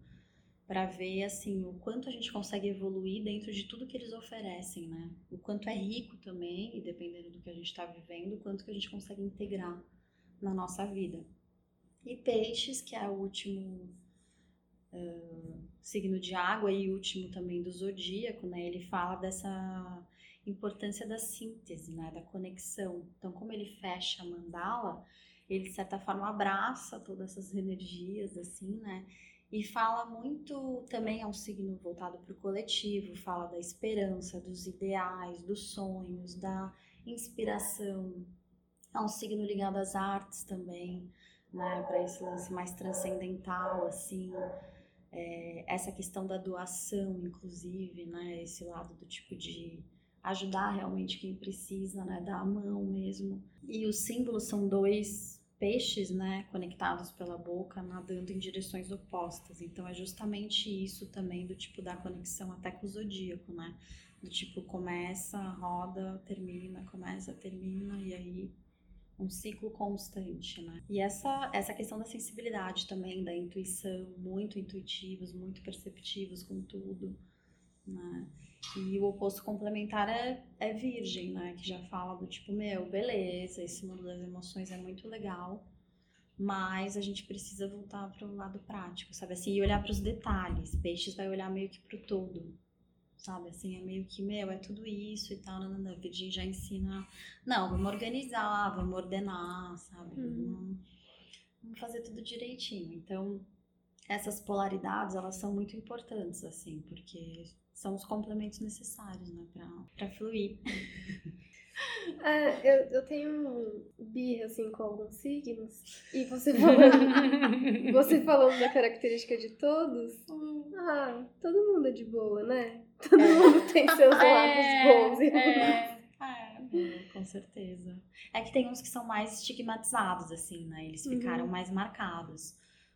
para ver assim o quanto a gente consegue evoluir dentro de tudo que eles oferecem, né? O quanto é rico também, e dependendo do que a gente está vivendo, o quanto que a gente consegue integrar na nossa vida. E peixes, que é o último uh, signo de água e último também do zodíaco, né? Ele fala dessa importância da síntese, né? Da conexão. Então, como ele fecha a mandala, ele de certa forma abraça todas essas energias, assim, né? E fala muito também é um signo voltado para o coletivo, fala da esperança, dos ideais, dos sonhos, da inspiração. É um signo ligado às artes também, né, para esse lance mais transcendental, assim. É, essa questão da doação, inclusive, né, esse lado do tipo de ajudar realmente quem precisa, né, dar a mão mesmo. E os símbolos são dois peixes, né, conectados pela boca, nadando em direções opostas. Então é justamente isso também do tipo da conexão até com o zodíaco, né? Do tipo começa, roda, termina, começa, termina e aí um ciclo constante, né? E essa essa questão da sensibilidade também, da intuição, muito intuitivos, muito perceptivos com tudo, né? E o oposto complementar é, é virgem, né? Que já fala do tipo, meu, beleza, esse mundo das emoções é muito legal, mas a gente precisa voltar para o lado prático, sabe? Assim, e olhar para os detalhes. Peixes vai olhar meio que para o todo, sabe? Assim, é meio que, meu, é tudo isso e tal. Não. Virgem já ensina, não, vamos organizar, vamos ordenar, sabe? Uhum. Vamos, vamos fazer tudo direitinho. Então, essas polaridades, elas são muito importantes, assim, porque são os complementos necessários, né, para fluir. É, eu, eu tenho birra, assim, com alguns signos. E você falando, você falando da característica de todos, ah, todo mundo é de boa, né? Todo é. mundo tem seus é, lados bons e é, é, com certeza. É que tem uns que são mais estigmatizados, assim, né? Eles ficaram uhum. mais marcados.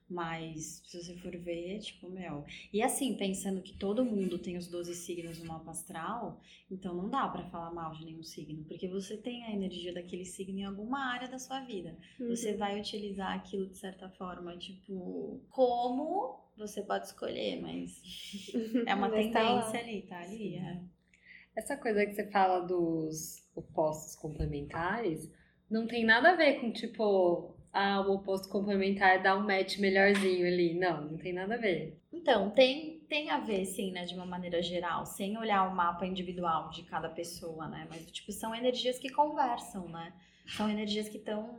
Mas, se você for ver, tipo, meu. E assim, pensando que todo mundo tem os 12 signos no mapa astral, então não dá para falar mal de nenhum signo, porque você tem a energia daquele signo em alguma área da sua vida. Uhum. Você vai utilizar aquilo de certa forma, tipo, como você pode escolher, mas é uma mas tá tendência tá ali, tá ali. É. Essa coisa que você fala dos opostos complementares não tem nada a ver com, tipo, ah, o oposto complementar dá um match melhorzinho ali. Não, não tem nada a ver. Então, tem, tem a ver, sim, né, de uma maneira geral, sem olhar o mapa individual de cada pessoa, né? Mas, tipo, são energias que conversam, né? São energias que estão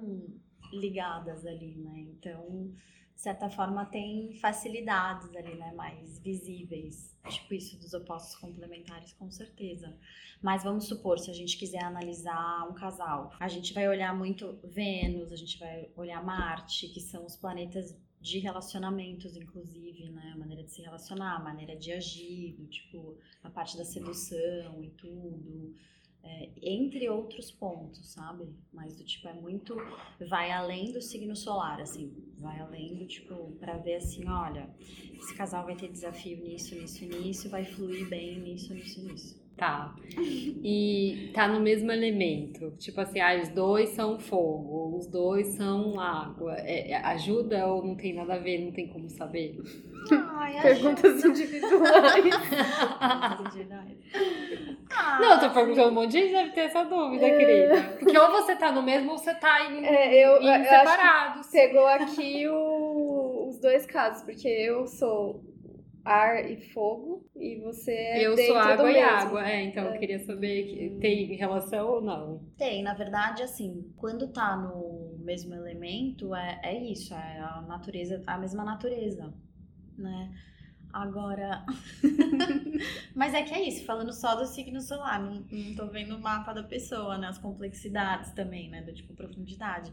ligadas ali, né? Então, de certa forma, tem facilidades ali, né? Mais visíveis. Tipo, isso dos opostos complementares, com certeza. Mas vamos supor, se a gente quiser analisar um casal, a gente vai olhar muito Vênus, a gente vai olhar Marte, que são os planetas de relacionamentos, inclusive, né? A maneira de se relacionar, a maneira de agir, do, tipo, a parte da sedução e tudo é, entre outros pontos, sabe? Mas do tipo, é muito. Vai além do signo solar, assim. Vai além do tipo, para ver assim, olha, esse casal vai ter desafio nisso, nisso nisso, vai fluir bem nisso, nisso nisso. Tá. E tá no mesmo elemento. Tipo assim, ah, os dois são fogo, os dois são água. É, é ajuda ou não tem nada a ver, não tem como saber? Ai, Perguntas individuais. ah, não, eu tô perguntando um monte de gente deve ter essa dúvida, é... querida. Porque ou você tá no mesmo ou você tá em, é, eu, em eu separados. Pegou aqui o, os dois casos, porque eu sou ar e fogo e você é Eu sou água e água, é, então é. eu queria saber que tem relação ou não. Tem, na verdade, assim, quando tá no mesmo elemento, é, é isso, é a natureza, a mesma natureza, né? Agora. Mas é que é isso, falando só do signo solar, não, não tô vendo o mapa da pessoa, né? As complexidades também, né? Do tipo profundidade.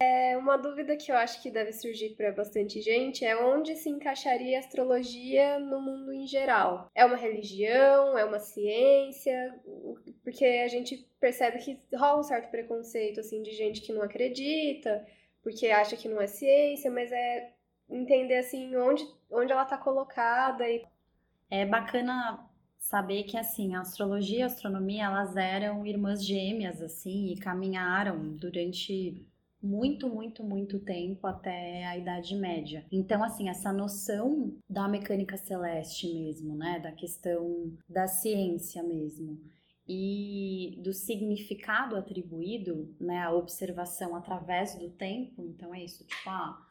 É uma dúvida que eu acho que deve surgir para bastante gente é onde se encaixaria a astrologia no mundo em geral. É uma religião? É uma ciência? Porque a gente percebe que rola um certo preconceito assim de gente que não acredita, porque acha que não é ciência, mas é entender assim onde, onde ela está colocada e é bacana saber que assim a astrologia e a astronomia elas eram irmãs gêmeas assim e caminharam durante muito, muito, muito tempo até a Idade Média. Então, assim, essa noção da mecânica celeste mesmo, né, da questão da ciência mesmo e do significado atribuído, né, à observação através do tempo. Então, é isso, tipo, ah,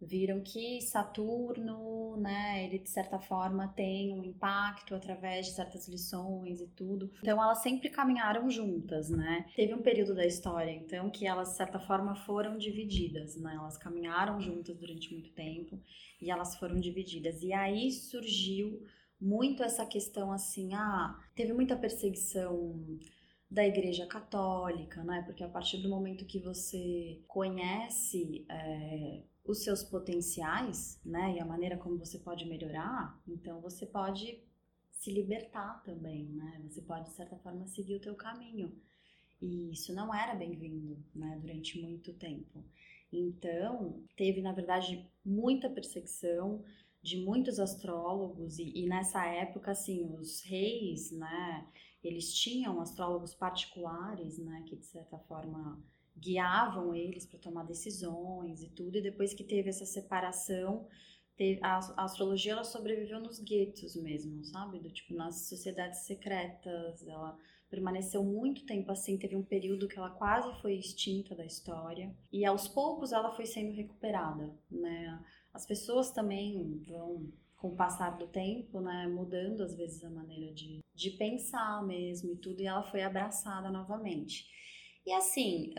viram que Saturno, né, ele de certa forma tem um impacto através de certas lições e tudo. Então elas sempre caminharam juntas, né? Teve um período da história, então, que elas de certa forma foram divididas, né? Elas caminharam juntas durante muito tempo e elas foram divididas. E aí surgiu muito essa questão assim, ah, teve muita perseguição da Igreja Católica, né? Porque a partir do momento que você conhece é, os seus potenciais, né, e a maneira como você pode melhorar, então você pode se libertar também, né? Você pode de certa forma seguir o teu caminho. E isso não era bem-vindo, né, durante muito tempo. Então, teve na verdade muita perseguição de muitos astrólogos e, e nessa época assim, os reis, né, eles tinham astrólogos particulares, né, que de certa forma guiavam eles para tomar decisões e tudo. E depois que teve essa separação, teve, a, a, astrologia ela sobreviveu nos guetos mesmo, sabe? Do tipo nas sociedades secretas, ela permaneceu muito tempo assim, teve um período que ela quase foi extinta da história e aos poucos ela foi sendo recuperada, né? As pessoas também vão com o passar do tempo, né, mudando às vezes a maneira de, de pensar mesmo e tudo, e ela foi abraçada novamente. E assim,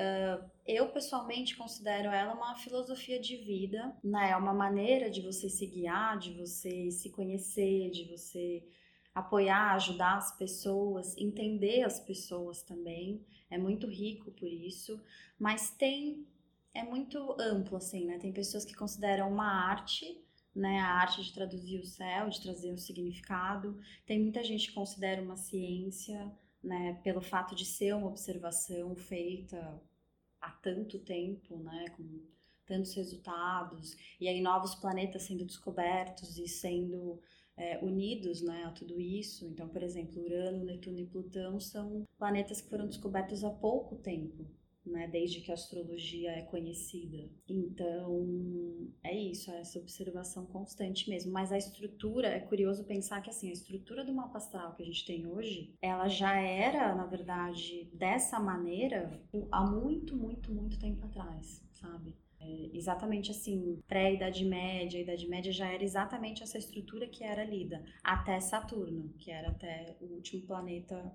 eu pessoalmente considero ela uma filosofia de vida, né? É uma maneira de você se guiar, de você se conhecer, de você apoiar, ajudar as pessoas, entender as pessoas também. É muito rico por isso, mas tem é muito amplo assim, né? Tem pessoas que consideram uma arte, né, a arte de traduzir o céu, de trazer um significado. Tem muita gente que considera uma ciência, né, pelo fato de ser uma observação feita há tanto tempo, né, com tantos resultados, e aí novos planetas sendo descobertos e sendo é, unidos né, a tudo isso. Então, por exemplo, Urano, Netuno e Plutão são planetas que foram descobertos há pouco tempo, né, desde que a astrologia é conhecida. Então, é isso, é essa observação constante mesmo. Mas a estrutura, é curioso pensar que assim, a estrutura do mapa astral que a gente tem hoje, ela já era, na verdade, dessa maneira há muito, muito, muito tempo atrás, sabe? É exatamente assim, pré-Idade Média, Idade Média já era exatamente essa estrutura que era lida, até Saturno, que era até o último planeta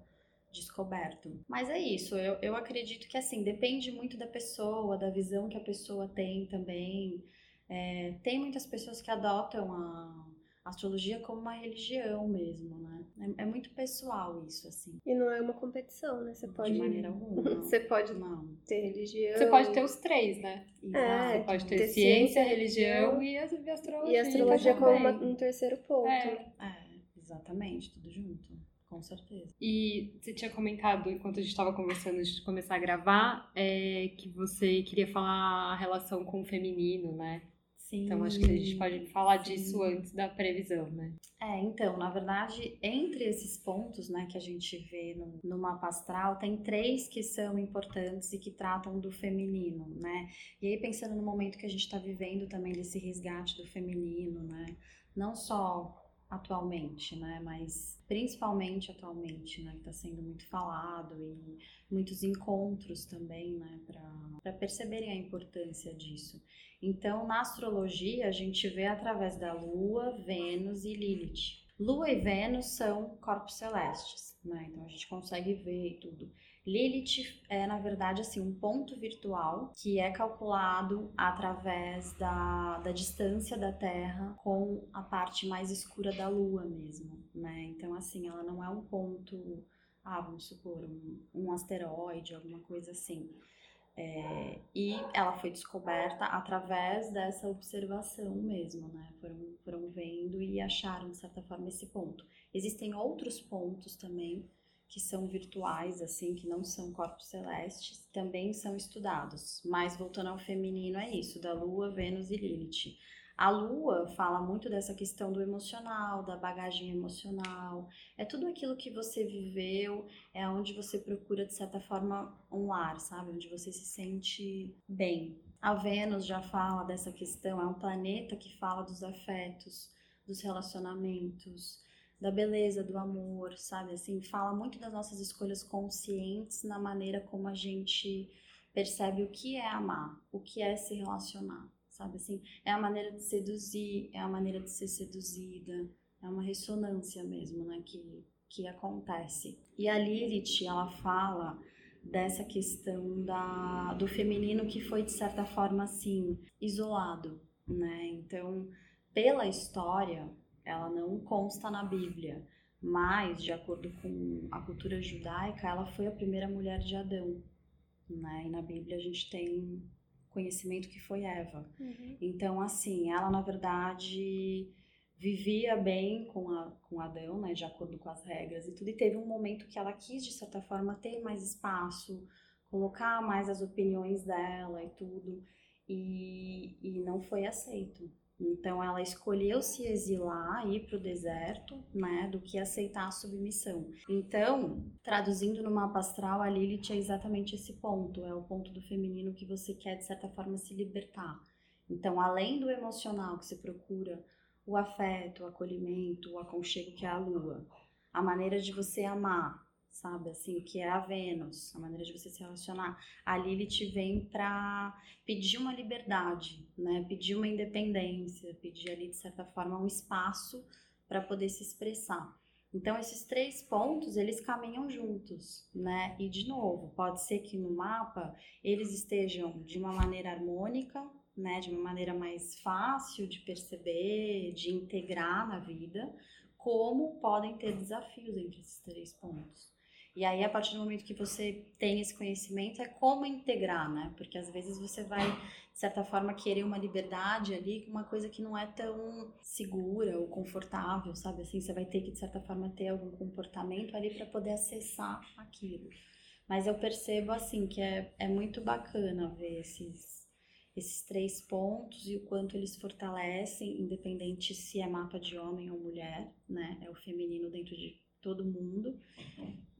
descoberto. Mas é isso, eu, eu acredito que assim, depende muito da pessoa, da visão que a pessoa tem também. É, tem muitas pessoas que adotam a astrologia como uma religião mesmo, né? É, é, muito pessoal isso, assim. E não é uma competição, né? Você pode. De maneira alguma. Você pode não. ter religião. Você pode ter os três, né? É, você pode ter, ter ciência, ciência, religião e a astrologia. E astrologia como uma, um terceiro ponto. É. é, exatamente, tudo junto. Com certeza. E você tinha comentado, enquanto a gente estava conversando antes de começar a gravar, é, que você queria falar a relação com o feminino, né? Sim. Então acho que a gente pode falar sim. disso antes da previsão, né? É, então, na verdade, entre esses pontos, né, que a gente vê no, no mapa astral, tem três que são importantes e que tratam do feminino, né? E aí pensando no momento que a gente está vivendo também desse resgate do feminino, né? Não só atualmente, né? Mas principalmente atualmente, né? Está sendo muito falado e muitos encontros também, né? Para perceberem a importância disso. Então, na astrologia, a gente vê através da Lua, Vênus e Lilith. Lua e Vênus são corpos celestes, né? Então a gente consegue ver tudo. Lilith é, na verdade, assim, um ponto virtual que é calculado através da, da distância da Terra com a parte mais escura da Lua mesmo, né? Então, assim, ela não é um ponto, ah, vamos supor, um, um asteroide, alguma coisa assim. É, e ela foi descoberta através dessa observação mesmo, né? Foram, foram vendo e acharam, de certa forma, esse ponto. Existem outros pontos também que são virtuais, assim, que não são corpos celestes, também são estudados. Mas voltando ao feminino, é isso, da Lua, Vênus e Lilith. A Lua fala muito dessa questão do emocional, da bagagem emocional. É tudo aquilo que você viveu, é onde você procura, de certa forma, um lar, sabe? Onde você se sente bem. A Vênus já fala dessa questão, é um planeta que fala dos afetos, dos relacionamentos, da beleza, do amor, sabe? Assim, fala muito das nossas escolhas conscientes na maneira como a gente percebe o que é amar, o que é se relacionar, sabe? Assim, é a maneira de seduzir, é a maneira de ser seduzida, é uma ressonância mesmo, né? Que, que acontece. E a Lilith, ela fala dessa questão da, do feminino que foi, de certa forma, assim, isolado, né? Então, pela história, ela não consta na Bíblia, mas, de acordo com a cultura judaica, ela foi a primeira mulher de Adão. Né? E na Bíblia a gente tem conhecimento que foi Eva. Uhum. Então, assim, ela na verdade vivia bem com, a, com Adão, né, de acordo com as regras e tudo, e teve um momento que ela quis, de certa forma, ter mais espaço, colocar mais as opiniões dela e tudo, e, e não foi aceito. Então ela escolheu se exilar, ir para o deserto, né, do que aceitar a submissão. Então, traduzindo no mapa astral, a Lilith é exatamente esse ponto, é o ponto do feminino que você quer de certa forma se libertar. Então, além do emocional que você procura, o afeto, o acolhimento, o aconchego que é a lua, a maneira de você amar, sabe? Assim, que é a Vênus, a maneira de você se relacionar. A Lilith vem para pedir uma liberdade, né? Pedir uma independência, pedir ali, de certa forma, um espaço para poder se expressar. Então, esses três pontos, eles caminham juntos, né? E, de novo, pode ser que no mapa eles estejam de uma maneira harmônica, né? De uma maneira mais fácil de perceber, de integrar na vida, como podem ter desafios entre esses três pontos. E aí, a partir do momento que você tem esse conhecimento, é como integrar, né? Porque às vezes você vai, de certa forma, querer uma liberdade ali, uma coisa que não é tão segura ou confortável, sabe? Assim, você vai ter que, de certa forma, ter algum comportamento ali para poder acessar aquilo. Mas eu percebo, assim, que é, é muito bacana ver esses, esses três pontos e o quanto eles fortalecem, independente se é mapa de homem ou mulher, né? É o feminino dentro de todo mundo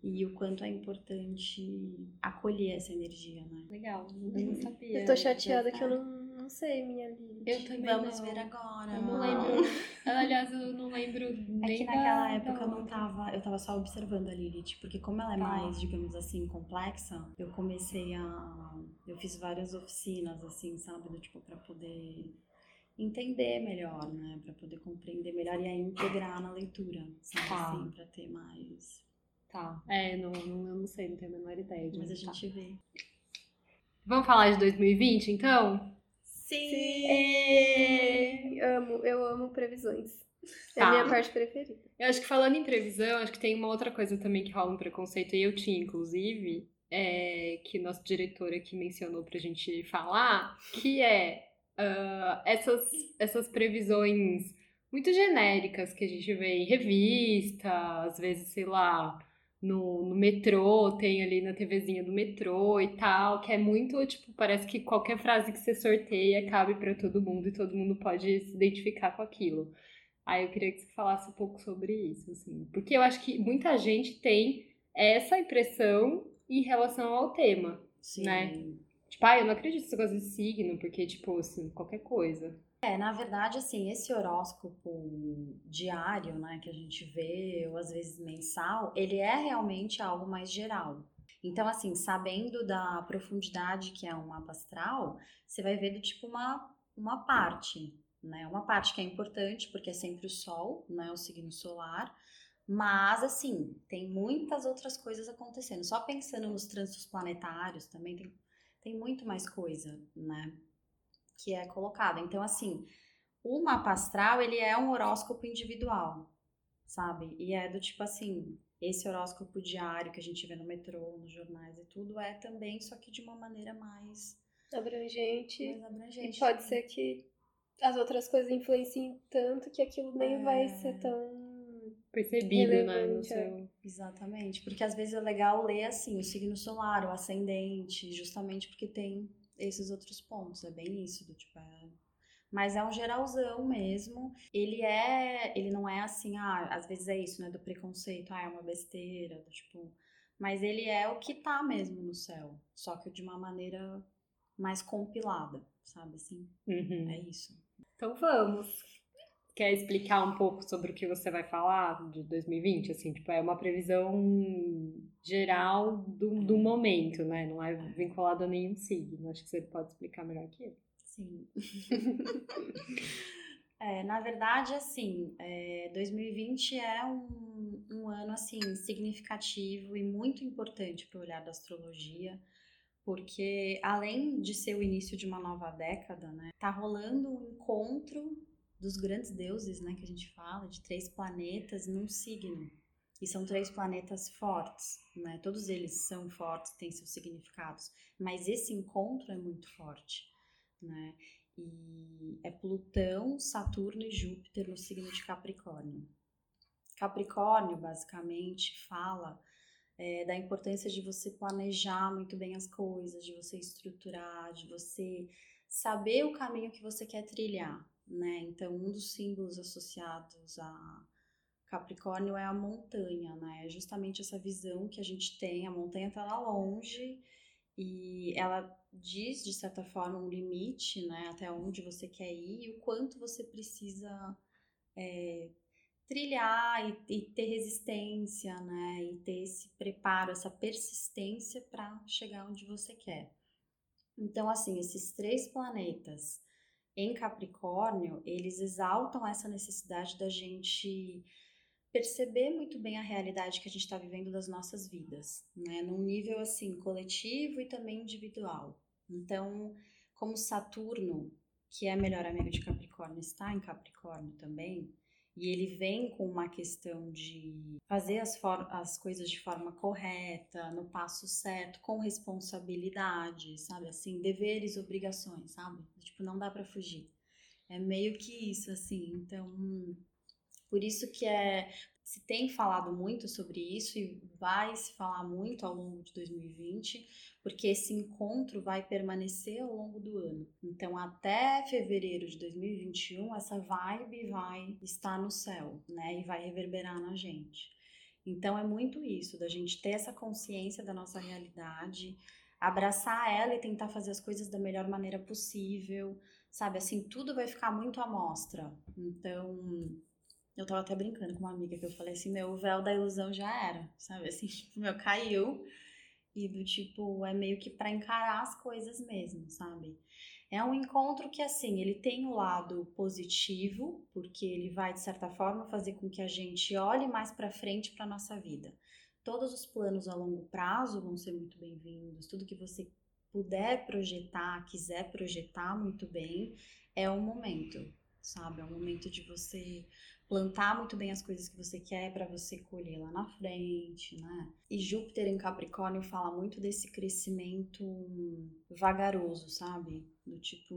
e o quanto é importante acolher essa energia, né? Legal, eu não sabia. Eu tô chateada que eu não, não sei minha Lilith. Eu também Vamos não. ver agora. Eu não lembro. Aliás, eu não lembro nem É que naquela da, época eu não tava, eu tava só observando a Lilith, porque como ela é Tá. mais, digamos assim, complexa, eu comecei a eu fiz várias oficinas assim, sabe, do tipo para poder entender melhor, né, Pra poder compreender melhor e aí integrar na leitura, sabe, Tá. assim, para ter mais. Tá. É, não, não, eu não sei, não tenho a menor ideia. de Mas a onde tá. gente vê. Vamos falar de 2020, então? Sim! Amo, eu amo previsões. É Tá. a minha parte preferida. Eu acho que falando em previsão, acho que tem uma outra coisa também que rola um preconceito, e eu tinha, inclusive, é, que nosso diretor aqui mencionou pra gente falar, que é ah, essas, essas previsões muito genéricas que a gente vê em revista, às vezes, sei lá, no, no metrô, tem ali na TVzinha do metrô e tal, que é muito, tipo, parece que qualquer frase que você sorteia cabe pra todo mundo e todo mundo pode se identificar com aquilo. Aí eu queria que você falasse um pouco sobre isso, assim. Porque eu acho que muita gente tem essa impressão em relação ao tema. Sim. Né? Tipo, ah, eu não acredito nesse negócio de signo, porque, tipo, assim, qualquer coisa. É, na verdade, assim, esse horóscopo diário, né, que a gente vê, ou às vezes mensal, ele é realmente algo mais geral. Então, assim, sabendo da profundidade que é um mapa astral, você vai ver do tipo uma, uma parte, né? Uma parte que é importante, porque é sempre o Sol, né? O signo solar. Mas, assim, tem muitas outras coisas acontecendo. Só pensando nos trânsitos planetários também tem, tem muito mais coisa, né? Que é colocada. Então, assim, o mapa astral, ele é um horóscopo individual, sabe? E é do tipo assim, esse horóscopo diário que a gente vê no metrô, nos jornais e tudo, é também, só que de uma maneira mais abrangente. Mais abrangente. E pode ser que as outras coisas influenciem tanto que aquilo nem é... vai ser tão percebido, né? No é. seu... Exatamente, porque às vezes é legal ler assim, o signo solar, o ascendente, justamente porque tem esses outros pontos. É bem isso, do tipo, é... mas é um geralzão mesmo. Ele é, ele não é assim, ah, às vezes é isso, né, do preconceito, ah, é uma besteira, do tipo, mas ele é o que tá mesmo no céu, só que de uma maneira mais compilada, sabe assim? Uhum. É isso. Então vamos. Quer explicar um pouco sobre o que você vai falar de 2020? Assim, tipo, é uma previsão geral do, do momento, né? Não é vinculado a nenhum signo. Acho que você pode explicar melhor que eu. Sim. é, na verdade, assim, é, 2020 é um, um ano, assim, significativo e muito importante para o olhar da astrologia porque além de ser o início de uma nova década, né, tá rolando um encontro dos grandes deuses, né, que a gente fala, de três planetas num signo. E são três planetas fortes, né? Todos eles são fortes, têm seus significados, mas esse encontro é muito forte, né? E é Plutão, Saturno e Júpiter no signo de Capricórnio. Capricórnio, basicamente, fala é, da importância de você planejar muito bem as coisas, de você estruturar, de você saber o caminho que você quer trilhar, né? Então, um dos símbolos associados a Capricórnio é a montanha, né? É justamente essa visão que a gente tem, a montanha está lá longe e ela diz, de certa forma, um limite, né? Até onde você quer ir e o quanto você precisa é, trilhar e, e, ter resistência, né? E ter esse preparo, essa persistência para chegar onde você quer. Então, assim, esses três planetas em Capricórnio, eles exaltam essa necessidade da gente perceber muito bem a realidade que a gente está vivendo das nossas vidas, né? Num nível assim coletivo e também individual. Então, como Saturno, que é melhor amigo de Capricórnio, está em Capricórnio também, e ele vem com uma questão de fazer as, as coisas de forma correta, no passo certo, com responsabilidade, sabe? Assim, deveres, obrigações, sabe? Tipo, não dá para fugir. É meio que isso, assim. Então, por isso que é se tem falado muito sobre isso e vai se falar muito ao longo de 2020, porque esse encontro vai permanecer ao longo do ano. Então, até fevereiro de 2021, essa vibe vai estar no céu, né? E vai reverberar na gente. Então, é muito isso, da gente ter essa consciência da nossa realidade, abraçar ela e tentar fazer as coisas da melhor maneira possível, sabe? Assim, tudo vai ficar muito à mostra. Então, eu tava até brincando com uma amiga que eu falei assim, meu, o véu da ilusão já era, sabe? Assim, tipo, meu, caiu. E do tipo, é meio que para encarar as coisas mesmo, sabe? É um encontro que, assim, ele tem o um lado positivo, porque ele vai, de certa forma, fazer com que a gente olhe mais para frente para nossa vida. Todos os planos a longo prazo vão ser muito bem-vindos, tudo que você puder projetar, quiser projetar muito bem, é o momento, sabe? É o momento de você plantar muito bem as coisas que você quer para você colher lá na frente, né? E Júpiter em Capricórnio fala muito desse crescimento vagaroso, sabe? Do tipo,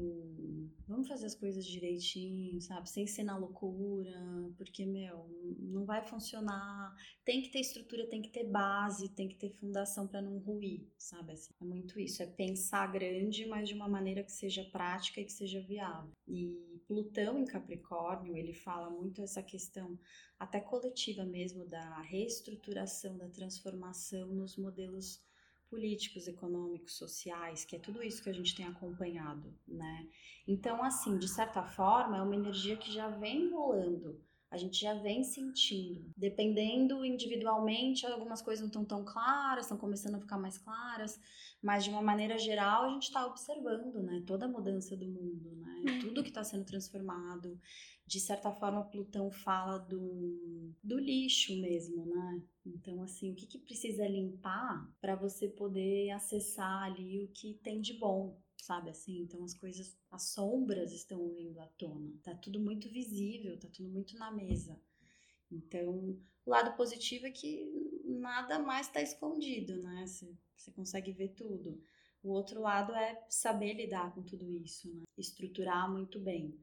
vamos fazer as coisas direitinho, sabe? Sem ser na loucura, porque, meu, não vai funcionar. Tem que ter estrutura, tem que ter base, tem que ter fundação para não ruir, sabe? Assim, é muito isso. É pensar grande, mas de uma maneira que seja prática e que seja viável. E Plutão em Capricórnio, ele fala muito essa questão até coletiva mesmo da reestruturação, da transformação nos modelos políticos, econômicos, sociais, que é tudo isso que a gente tem acompanhado, né? Então, assim, de certa forma, é uma energia que já vem rolando a gente já vem sentindo. Dependendo individualmente, algumas coisas não estão tão claras, estão começando a ficar mais claras, mas de uma maneira geral a gente está observando, né? Toda a mudança do mundo, né? Uhum. Tudo que está sendo transformado. De certa forma, Plutão fala do, do lixo mesmo, né? Então, assim, o que, que precisa limpar para você poder acessar ali o que tem de bom, sabe assim? Então as coisas, as sombras estão vindo à tona. Tá tudo muito visível, tá tudo muito na mesa. Então, o lado positivo é que nada mais está escondido, né? Você, consegue ver tudo. O outro lado é saber lidar com tudo isso, né? Estruturar muito bem.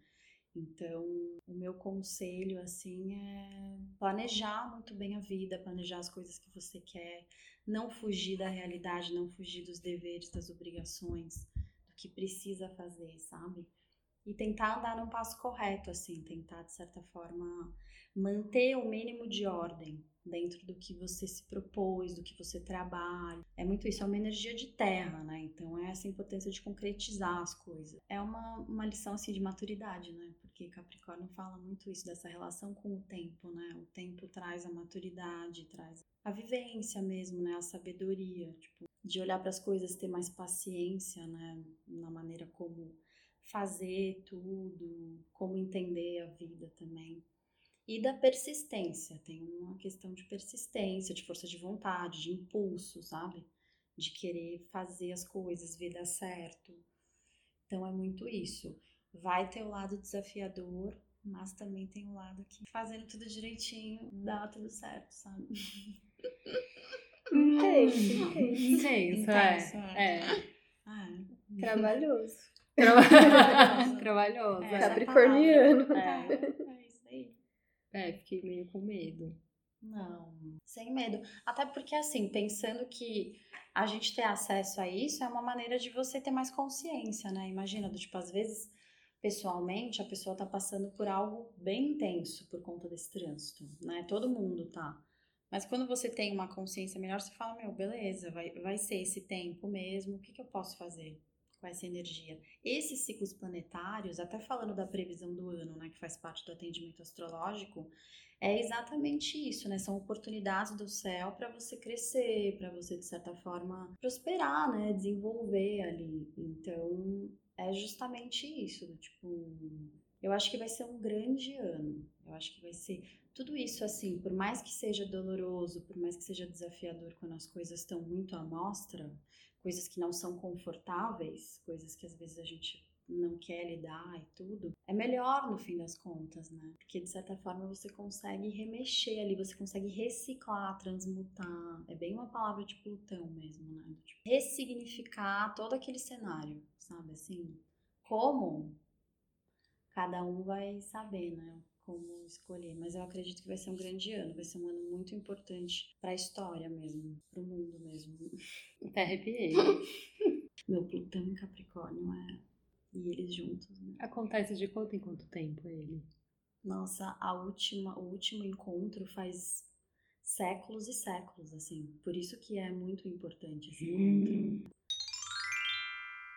Então, o meu conselho, assim, é planejar muito bem a vida, planejar as coisas que você quer, não fugir da realidade, não fugir dos deveres, das obrigações que precisa fazer, sabe? E tentar andar num passo correto, assim, tentar, de certa forma, manter o mínimo de ordem dentro do que você se propôs, do que você trabalha. É muito isso, é uma energia de terra, né? Então é essa importância de concretizar as coisas. É uma, uma lição, assim, de maturidade, né? Porque Capricórnio fala muito isso, dessa relação com o tempo, né? O tempo traz a maturidade, traz a vivência mesmo, né? A sabedoria, tipo, de olhar para as coisas, ter mais paciência, né, na maneira como fazer tudo, como entender a vida também. E da persistência, tem uma questão de persistência, de força de vontade, de impulso, sabe? De querer fazer as coisas, ver dar certo. Então é muito isso. Vai ter o lado desafiador, mas também tem o lado que fazendo tudo direitinho dá tudo certo, sabe? Intenso, intenso. Intenso, é. é. é. Trabalhoso. Trabalhoso. É, Capricorniano. É. é isso aí. É, fiquei meio com medo. Não, sem medo. Até porque, assim, pensando que a gente ter acesso a isso é uma maneira de você ter mais consciência, né? Imagina, do tipo, às vezes, pessoalmente, a pessoa tá passando por algo bem intenso por conta desse trânsito, né? Todo mundo tá. Mas quando você tem uma consciência melhor, você fala, meu, beleza, vai, vai ser esse tempo mesmo, o que, que eu posso fazer com essa energia? Esses ciclos planetários, até falando da previsão do ano, né, que faz parte do atendimento astrológico, é exatamente isso, né? São oportunidades do céu para você crescer, para você, de certa forma, prosperar, né? Desenvolver ali. Então, é justamente isso, tipo, eu acho que vai ser um grande ano. Eu acho que vai ser tudo isso, assim, por mais que seja doloroso, por mais que seja desafiador quando as coisas estão muito à mostra, coisas que não são confortáveis, coisas que às vezes a gente não quer lidar e tudo, é melhor no fim das contas, né? Porque de certa forma você consegue remexer ali, você consegue reciclar, transmutar. É bem uma palavra de Plutão mesmo, né? Tipo, ressignificar todo aquele cenário, sabe? Assim, como cada um vai saber, né? como escolher, mas eu acredito que vai ser um grande ano, vai ser um ano muito importante para a história mesmo, para o mundo mesmo. Até arrepiei. Meu Plutão em Capricórnio é. E eles juntos, né? Acontece de quanto em quanto tempo ele? Nossa, a última, o último encontro faz séculos e séculos, assim. Por isso que é muito importante esse hum. encontro.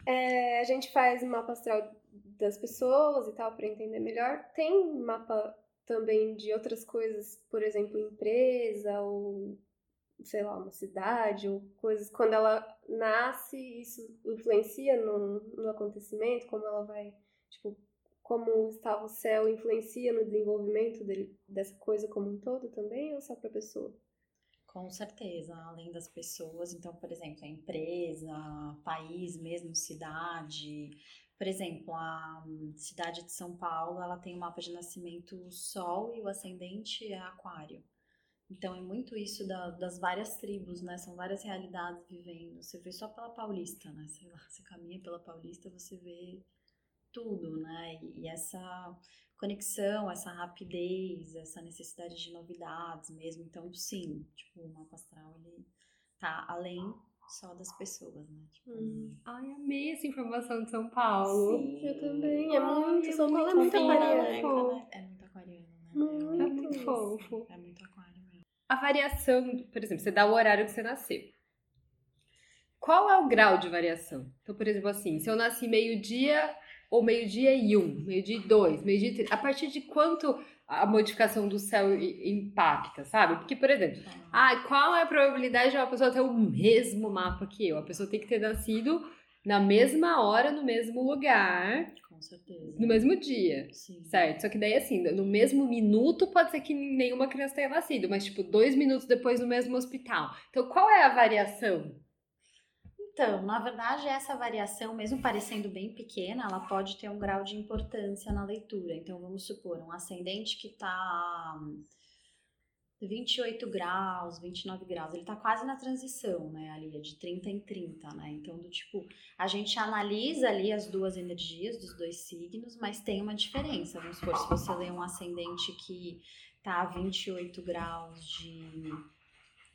É, a gente faz mapa astral das pessoas e tal para entender melhor. Tem mapa também de outras coisas, por exemplo, empresa ou sei lá, uma cidade ou coisas. Quando ela nasce, isso influencia no, no acontecimento, como ela vai, tipo, como estava o céu influencia no desenvolvimento dele, dessa coisa como um todo também ou só para pessoa? Com certeza, além das pessoas, então, por exemplo, a empresa, país mesmo, cidade. Por exemplo, a cidade de São Paulo, ela tem um mapa de nascimento Sol e o ascendente é Aquário. Então é muito isso da, das várias tribos, né? São várias realidades vivendo. Você vê só pela Paulista, né? Sei lá, você caminha pela Paulista, você vê tudo, né? E, e essa conexão, essa rapidez, essa necessidade de novidades mesmo. Então, sim, tipo, o mapa astral, ele tá além só das pessoas, né? Tipo, hum. Ai, amei essa informação de São Paulo. Sim, eu também. É muito, São Paulo é muito aquariano. Né? É muito aquariano, né? Muito, é muito fofo. É muito aquário mesmo. A variação, por exemplo, você dá o horário que você nasceu. Qual é o grau de variação? Então, por exemplo, assim, se eu nasci meio-dia, ou meio-dia e um, meio-dia e dois, meio-dia e três. A partir de quanto a modificação do céu impacta, sabe? Porque, por exemplo, ah, qual é a probabilidade de uma pessoa ter o mesmo mapa que eu? A pessoa tem que ter nascido na mesma hora, no mesmo lugar, Com certeza. no mesmo dia. Sim. Certo, só que daí assim, no mesmo minuto pode ser que nenhuma criança tenha nascido, mas tipo, dois minutos depois no mesmo hospital. Então, qual é a variação? Então, na verdade, essa variação, mesmo parecendo bem pequena, ela pode ter um grau de importância na leitura. Então, vamos supor, um ascendente que está 28 graus, 29 graus, ele está quase na transição, né, ali, é de 30 em 30, né? Então, do tipo, a gente analisa ali as duas energias dos dois signos, mas tem uma diferença. Vamos supor, se você lê um ascendente que tá a 28 graus de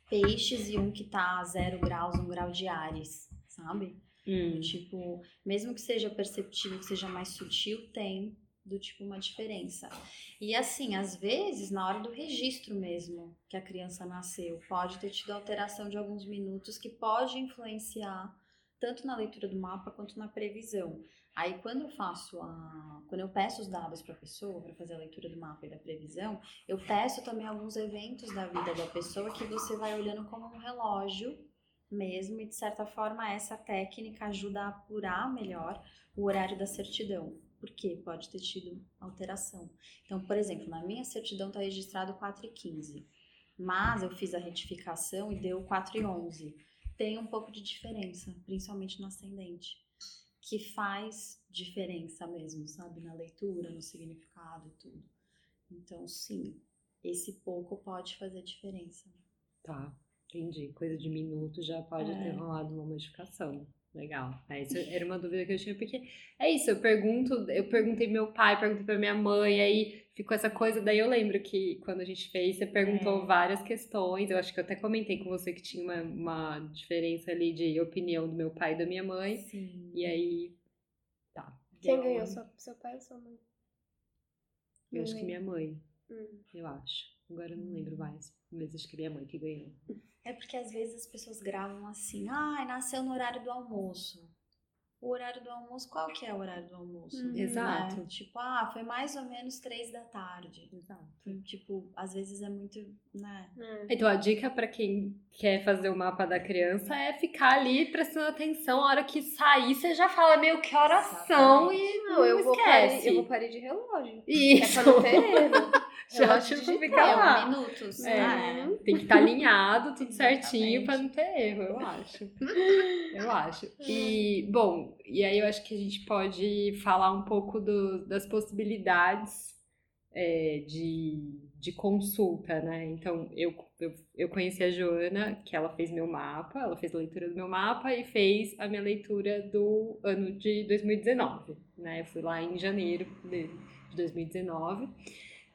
peixes e um que tá a 0 graus, 1 grau de Ares, sabe? Hum. Tipo, mesmo que seja perceptível, que seja mais sutil, tem do tipo uma diferença. E assim, às vezes, na hora do registro mesmo que a criança nasceu, pode ter tido alteração de alguns minutos que pode influenciar tanto na leitura do mapa quanto na previsão. Aí quando eu faço a, quando eu peço os dados para a pessoa para fazer a leitura do mapa e da previsão, eu peço também alguns eventos da vida da pessoa que você vai olhando como um relógio mesmo, e de certa forma essa técnica ajuda a apurar melhor o horário da certidão, porque pode ter tido alteração. Então, por exemplo, na minha certidão está registrado 4 e 15, mas eu fiz a retificação e deu 4 e 11. Tem um pouco de diferença, principalmente no ascendente, que faz diferença mesmo, sabe? Na leitura, no significado e tudo. Então, sim, esse pouco pode fazer diferença. Tá, entendi. Coisa de minuto já pode É. ter rolado uma modificação. Legal. É, isso era uma dúvida que eu tinha, porque é isso, eu pergunto, eu perguntei meu pai, perguntei pra minha mãe, aí ficou essa coisa, daí eu lembro que quando a gente fez, você perguntou É. várias questões, eu acho que eu até comentei com você que tinha uma, uma diferença ali de opinião do meu pai e da minha mãe, Sim. e aí, tá. Quem Deu- ganhou? Seu, seu pai ou sua mãe? Eu acho que minha mãe, Hum. eu acho. Agora eu não lembro mais, mas acho que minha mãe que ganhou. É porque às vezes as pessoas gravam assim, ai, nasceu no horário do almoço. O horário do almoço, qual que é o horário do almoço? Hum. Exato. Né? Tipo, ah, foi mais ou menos três da tarde. Exato. Tipo, às vezes é muito, né? É. Então, a dica pra quem quer fazer o mapa da criança é ficar ali prestando atenção. A hora que sair, você já fala, meu, que horas são e Não, não, eu vou, esquece. parir, eu vou parir de relógio. Isso. É pra não ter erro. já tipo, fica É, lá. minutos. É. né? Tem que estar alinhado, tudo certinho pra não ter erro, eu acho. Eu acho. E, bom, e aí eu acho que a gente pode falar um pouco do- das possibilidades é, de, de consulta, né? Então, eu, eu, eu conheci a Joana, que ela fez meu mapa, ela fez a leitura do meu mapa e fez a minha leitura do ano de 2019, né? Eu fui lá em janeiro de 2019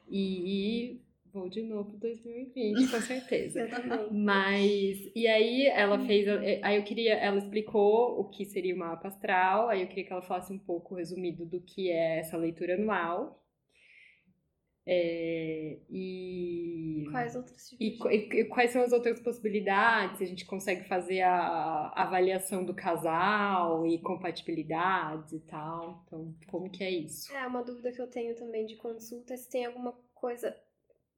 e vou de novo 2020, com certeza. Eu também. Mas, e aí ela fez, aí eu queria, ela explicou o que seria o mapa astral, aí eu queria que ela falasse um pouco resumido do que é essa leitura anual. É, e, Quais outros tipos e, e quais são as outras possibilidades? A gente consegue fazer a, a avaliação do casal e compatibilidades e tal. Então, como que é isso? É, uma dúvida que eu tenho também de consulta é se tem alguma coisa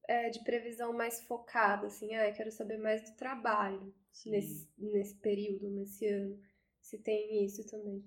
é, de previsão mais focada, assim, ah, eu quero saber mais do trabalho nesse, nesse período, nesse ano. Se tem isso também.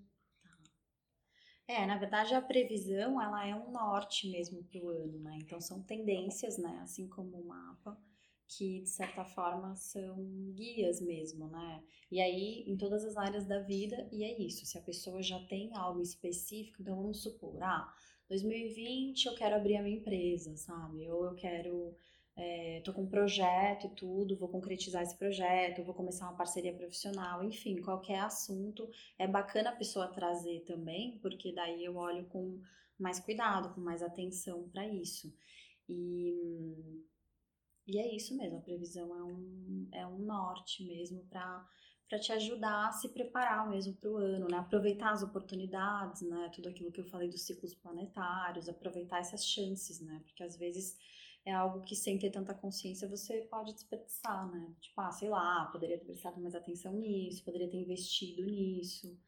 É, na verdade a previsão ela é um norte mesmo para o ano, né? Então são tendências, né? Assim como o mapa, que de certa forma são guias mesmo, né? E aí em todas as áreas da vida, e é isso. Se a pessoa já tem algo específico, então vamos supor, ah, 2020 eu quero abrir a minha empresa, sabe? Ou eu quero é, tô com um projeto e tudo, vou concretizar esse projeto, vou começar uma parceria profissional, enfim, qualquer assunto é bacana a pessoa trazer também, porque daí eu olho com mais cuidado, com mais atenção para isso. E, e é isso mesmo, a previsão é um, é um norte mesmo para para te ajudar a se preparar mesmo para o ano, né? Aproveitar as oportunidades, né? Tudo aquilo que eu falei dos ciclos planetários, aproveitar essas chances, né? Porque às vezes é algo que sem ter tanta consciência você pode desperdiçar, né? Tipo, ah, sei lá, poderia ter prestado mais atenção nisso, poderia ter investido nisso.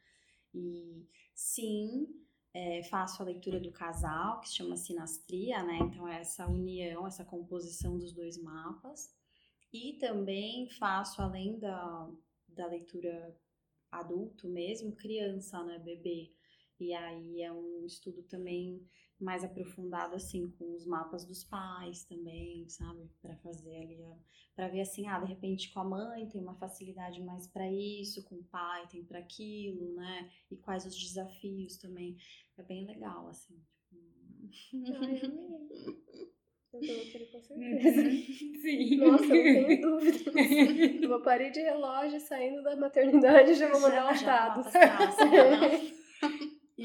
E sim, é, faço a leitura do casal, que se chama sinastria, né? Então é essa união, essa composição dos dois mapas. E também faço, além da, da leitura adulto mesmo, criança, né? Bebê. E aí é um estudo também mais aprofundado assim com os mapas dos pais também, sabe? Para fazer ali para ver assim, ah, de repente com a mãe tem uma facilidade mais para isso, com o pai tem para aquilo, né? E quais os desafios também. É bem legal assim. eu vou querer com certeza. Sim. Nossa, eu não tenho dúvidas. Uma parede de relógio saindo da maternidade já vou mandar um dados.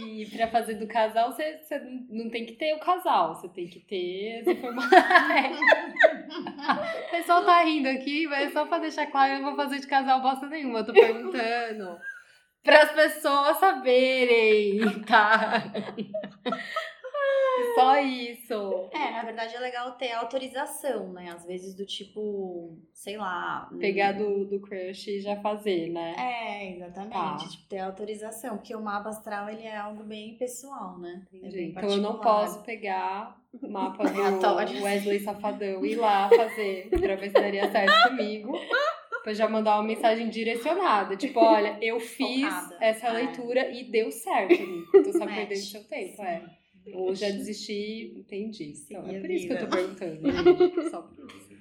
E pra fazer do casal, você, você não tem que ter o casal, você tem que ter as informações. o pessoal tá rindo aqui, mas só pra deixar claro, eu não vou fazer de casal bosta nenhuma, eu tô perguntando. Para as pessoas saberem, tá? Só isso. É, na verdade é legal ter autorização, né? Às vezes do tipo, sei lá. Pegar do, do crush e já fazer, né? É, exatamente. Tá. Tipo, ter autorização. Porque o mapa astral, ele é algo bem pessoal, né? É bem então eu não posso pegar o mapa do Wesley Safadão e ir lá fazer pra ver se daria certo comigo. Pra já mandar uma mensagem direcionada. Tipo, olha, eu fiz Focada. essa é. leitura e deu certo. Tô só perdendo seu tempo, é. Ou já desisti, entendi. Então, é por isso que eu tô perguntando. Só por isso.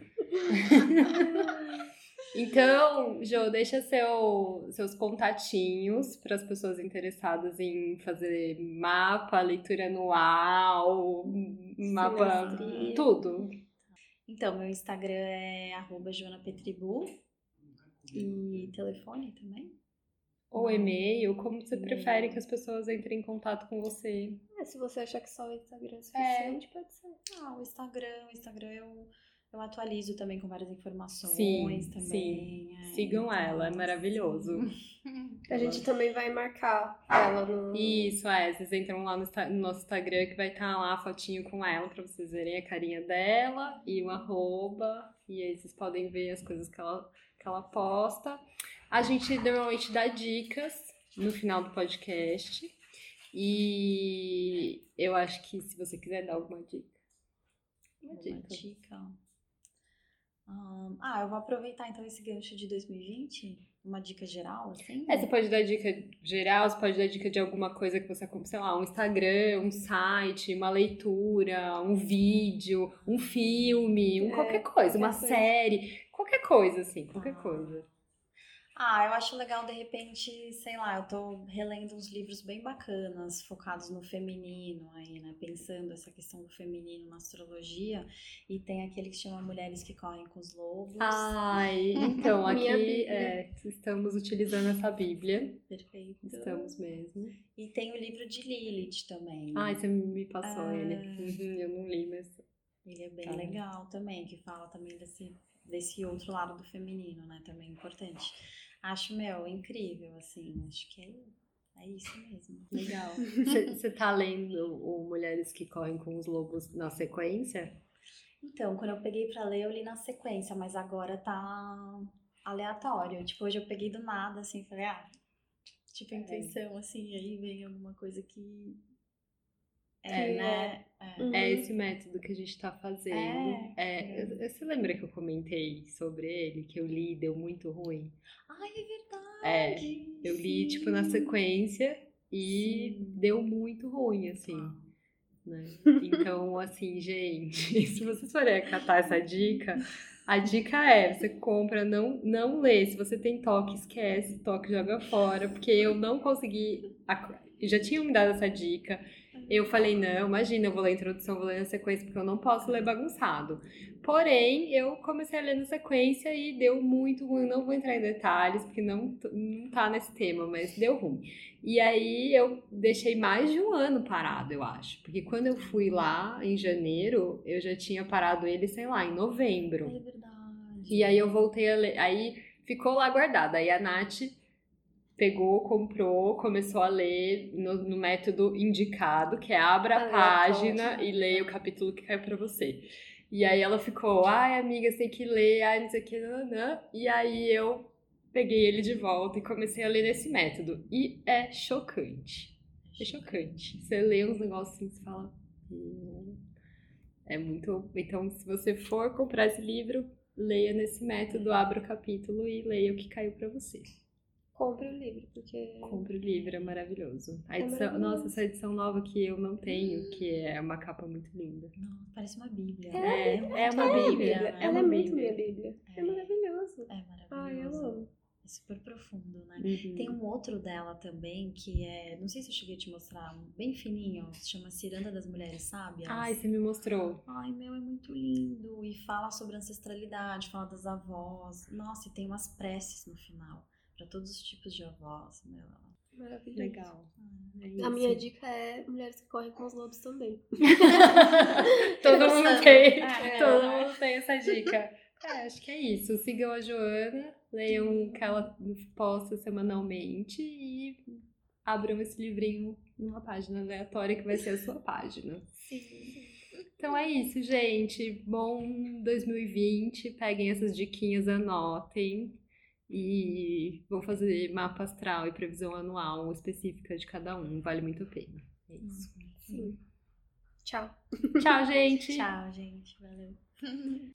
Então, Jo, deixa seu, seus contatinhos para as pessoas interessadas em fazer mapa, leitura anual, mapa, tudo. Então, meu Instagram é arroba joanapetribu e telefone também. Ou e-mail, como você prefere que as pessoas entrem em contato com você? É, se você achar que só o Instagram é suficiente, é. pode ser. Ah, o Instagram, o Instagram eu, eu atualizo também com várias informações sim, também. Sim. É, Sigam então, ela, é maravilhoso. A gente também vai marcar ela no. Isso, é. Vocês entram lá no, no nosso Instagram que vai estar tá lá a fotinho com ela pra vocês verem a carinha dela e o arroba. E aí vocês podem ver as coisas que ela, que ela posta. A gente normalmente dá dicas no final do podcast. E eu acho que se você quiser dar alguma dica. Uma, dica. dica. Um, ah, eu vou aproveitar então esse gancho de 2020. Uma dica geral, assim? É, você pode dar dica geral, você pode dar dica de alguma coisa que você, sei lá, um Instagram, um site, uma leitura, um vídeo, um filme, um é, qualquer coisa, uma coisa. série, qualquer coisa, assim, qualquer ah. coisa. Ah, eu acho legal, de repente, sei lá, eu tô relendo uns livros bem bacanas, focados no feminino aí, né? Pensando essa questão do feminino na astrologia. E tem aquele que chama Mulheres que Correm com os Lobos. Ai, então, aqui é, estamos utilizando essa Bíblia. Perfeito. Estamos mesmo. E tem o livro de Lilith também. Ai, você me passou ah. ele. Uhum, eu não li, mas. Ele é bem tá. legal também, que fala também desse, desse outro lado do feminino, né? Também importante. Acho, meu, incrível, assim. Acho que é, é isso mesmo. Legal. Você tá lendo o Mulheres que Correm com os Lobos na sequência? Então, quando eu peguei pra ler, eu li na sequência, mas agora tá aleatório. Tipo, hoje eu peguei do nada, assim, falei, ah, tipo, intuição, assim, aí vem alguma coisa que é, né? É. Uhum. é. esse método que a gente tá fazendo. É, é. Você lembra que eu comentei sobre ele, que eu li e deu muito ruim? Ai, é verdade! É, eu li, Sim. tipo, na sequência e Sim. deu muito ruim, assim. Ah. Né? Então, assim, gente, se vocês forem catar essa dica, a dica é, você compra, não, não lê. Se você tem toque, esquece, toque joga fora, porque eu não consegui. Já tinham me dado essa dica. Eu falei, não, imagina, eu vou ler a introdução, vou ler na sequência, porque eu não posso ler bagunçado. Porém, eu comecei a ler na sequência e deu muito ruim. Não vou entrar em detalhes, porque não, não tá nesse tema, mas deu ruim. E aí eu deixei mais de um ano parado, eu acho. Porque quando eu fui lá em janeiro, eu já tinha parado ele, sei lá, em novembro. É verdade. E aí eu voltei a ler. Aí ficou lá guardado. Aí a Nath pegou, comprou, começou a ler no, no método indicado, que é abra a página e leia o capítulo que caiu para você. E aí ela ficou, ai amiga, você tem que ler, ai não sei o que, nanã. E aí eu peguei ele de volta e comecei a ler nesse método. E é chocante. É chocante. Você lê uns negócios assim, você fala. "Hum, É muito. Então, se você for comprar esse livro, leia nesse método, abra o capítulo e leia o que caiu pra você. Compre o livro, porque. Compre o livro, é maravilhoso. A É edição, maravilhoso. nossa, essa edição nova que eu não tenho, que é uma capa muito linda. Nossa, parece uma bíblia. É, muito é uma bíblia, bíblia, é Ela uma é muito bíblia. minha Bíblia. É, É. maravilhoso. É maravilhoso. Ai, eu amo. É super profundo, né? Uhum. Tem um outro dela também que é, não sei se eu cheguei a te mostrar, bem fininho, se chama Ciranda das Mulheres Sábias. Ai, você me mostrou. Ai, meu, é muito lindo. E fala sobre ancestralidade, fala das avós. Nossa, e tem umas preces no final, pra todos os tipos de avós. Maravilhoso. Legal. É A isso. minha dica é mulheres que correm com os lobos também. Todo mundo tem. É. Todo mundo tem essa dica. É, acho que é isso. Sigam a Joana, leiam o que ela posta semanalmente e abram esse livrinho numa página aleatória que vai ser a sua página. Então é isso, gente. Bom 2020. Peguem essas diquinhas, anotem. E vou fazer mapa astral e previsão anual específica de cada um. Vale muito a pena. É isso. Sim. Tchau. Tchau, gente. Tchau, gente. Valeu.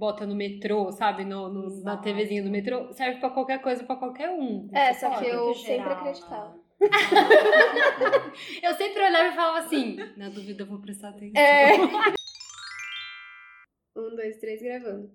Bota no metrô, sabe? No, no- na. TVzinha do metrô. Serve pra qualquer coisa, pra qualquer um. É, só que eu sempre acreditava. né? Eu sempre olhava e falava assim: na dúvida eu vou prestar atenção. É. Um, dois, três, gravando.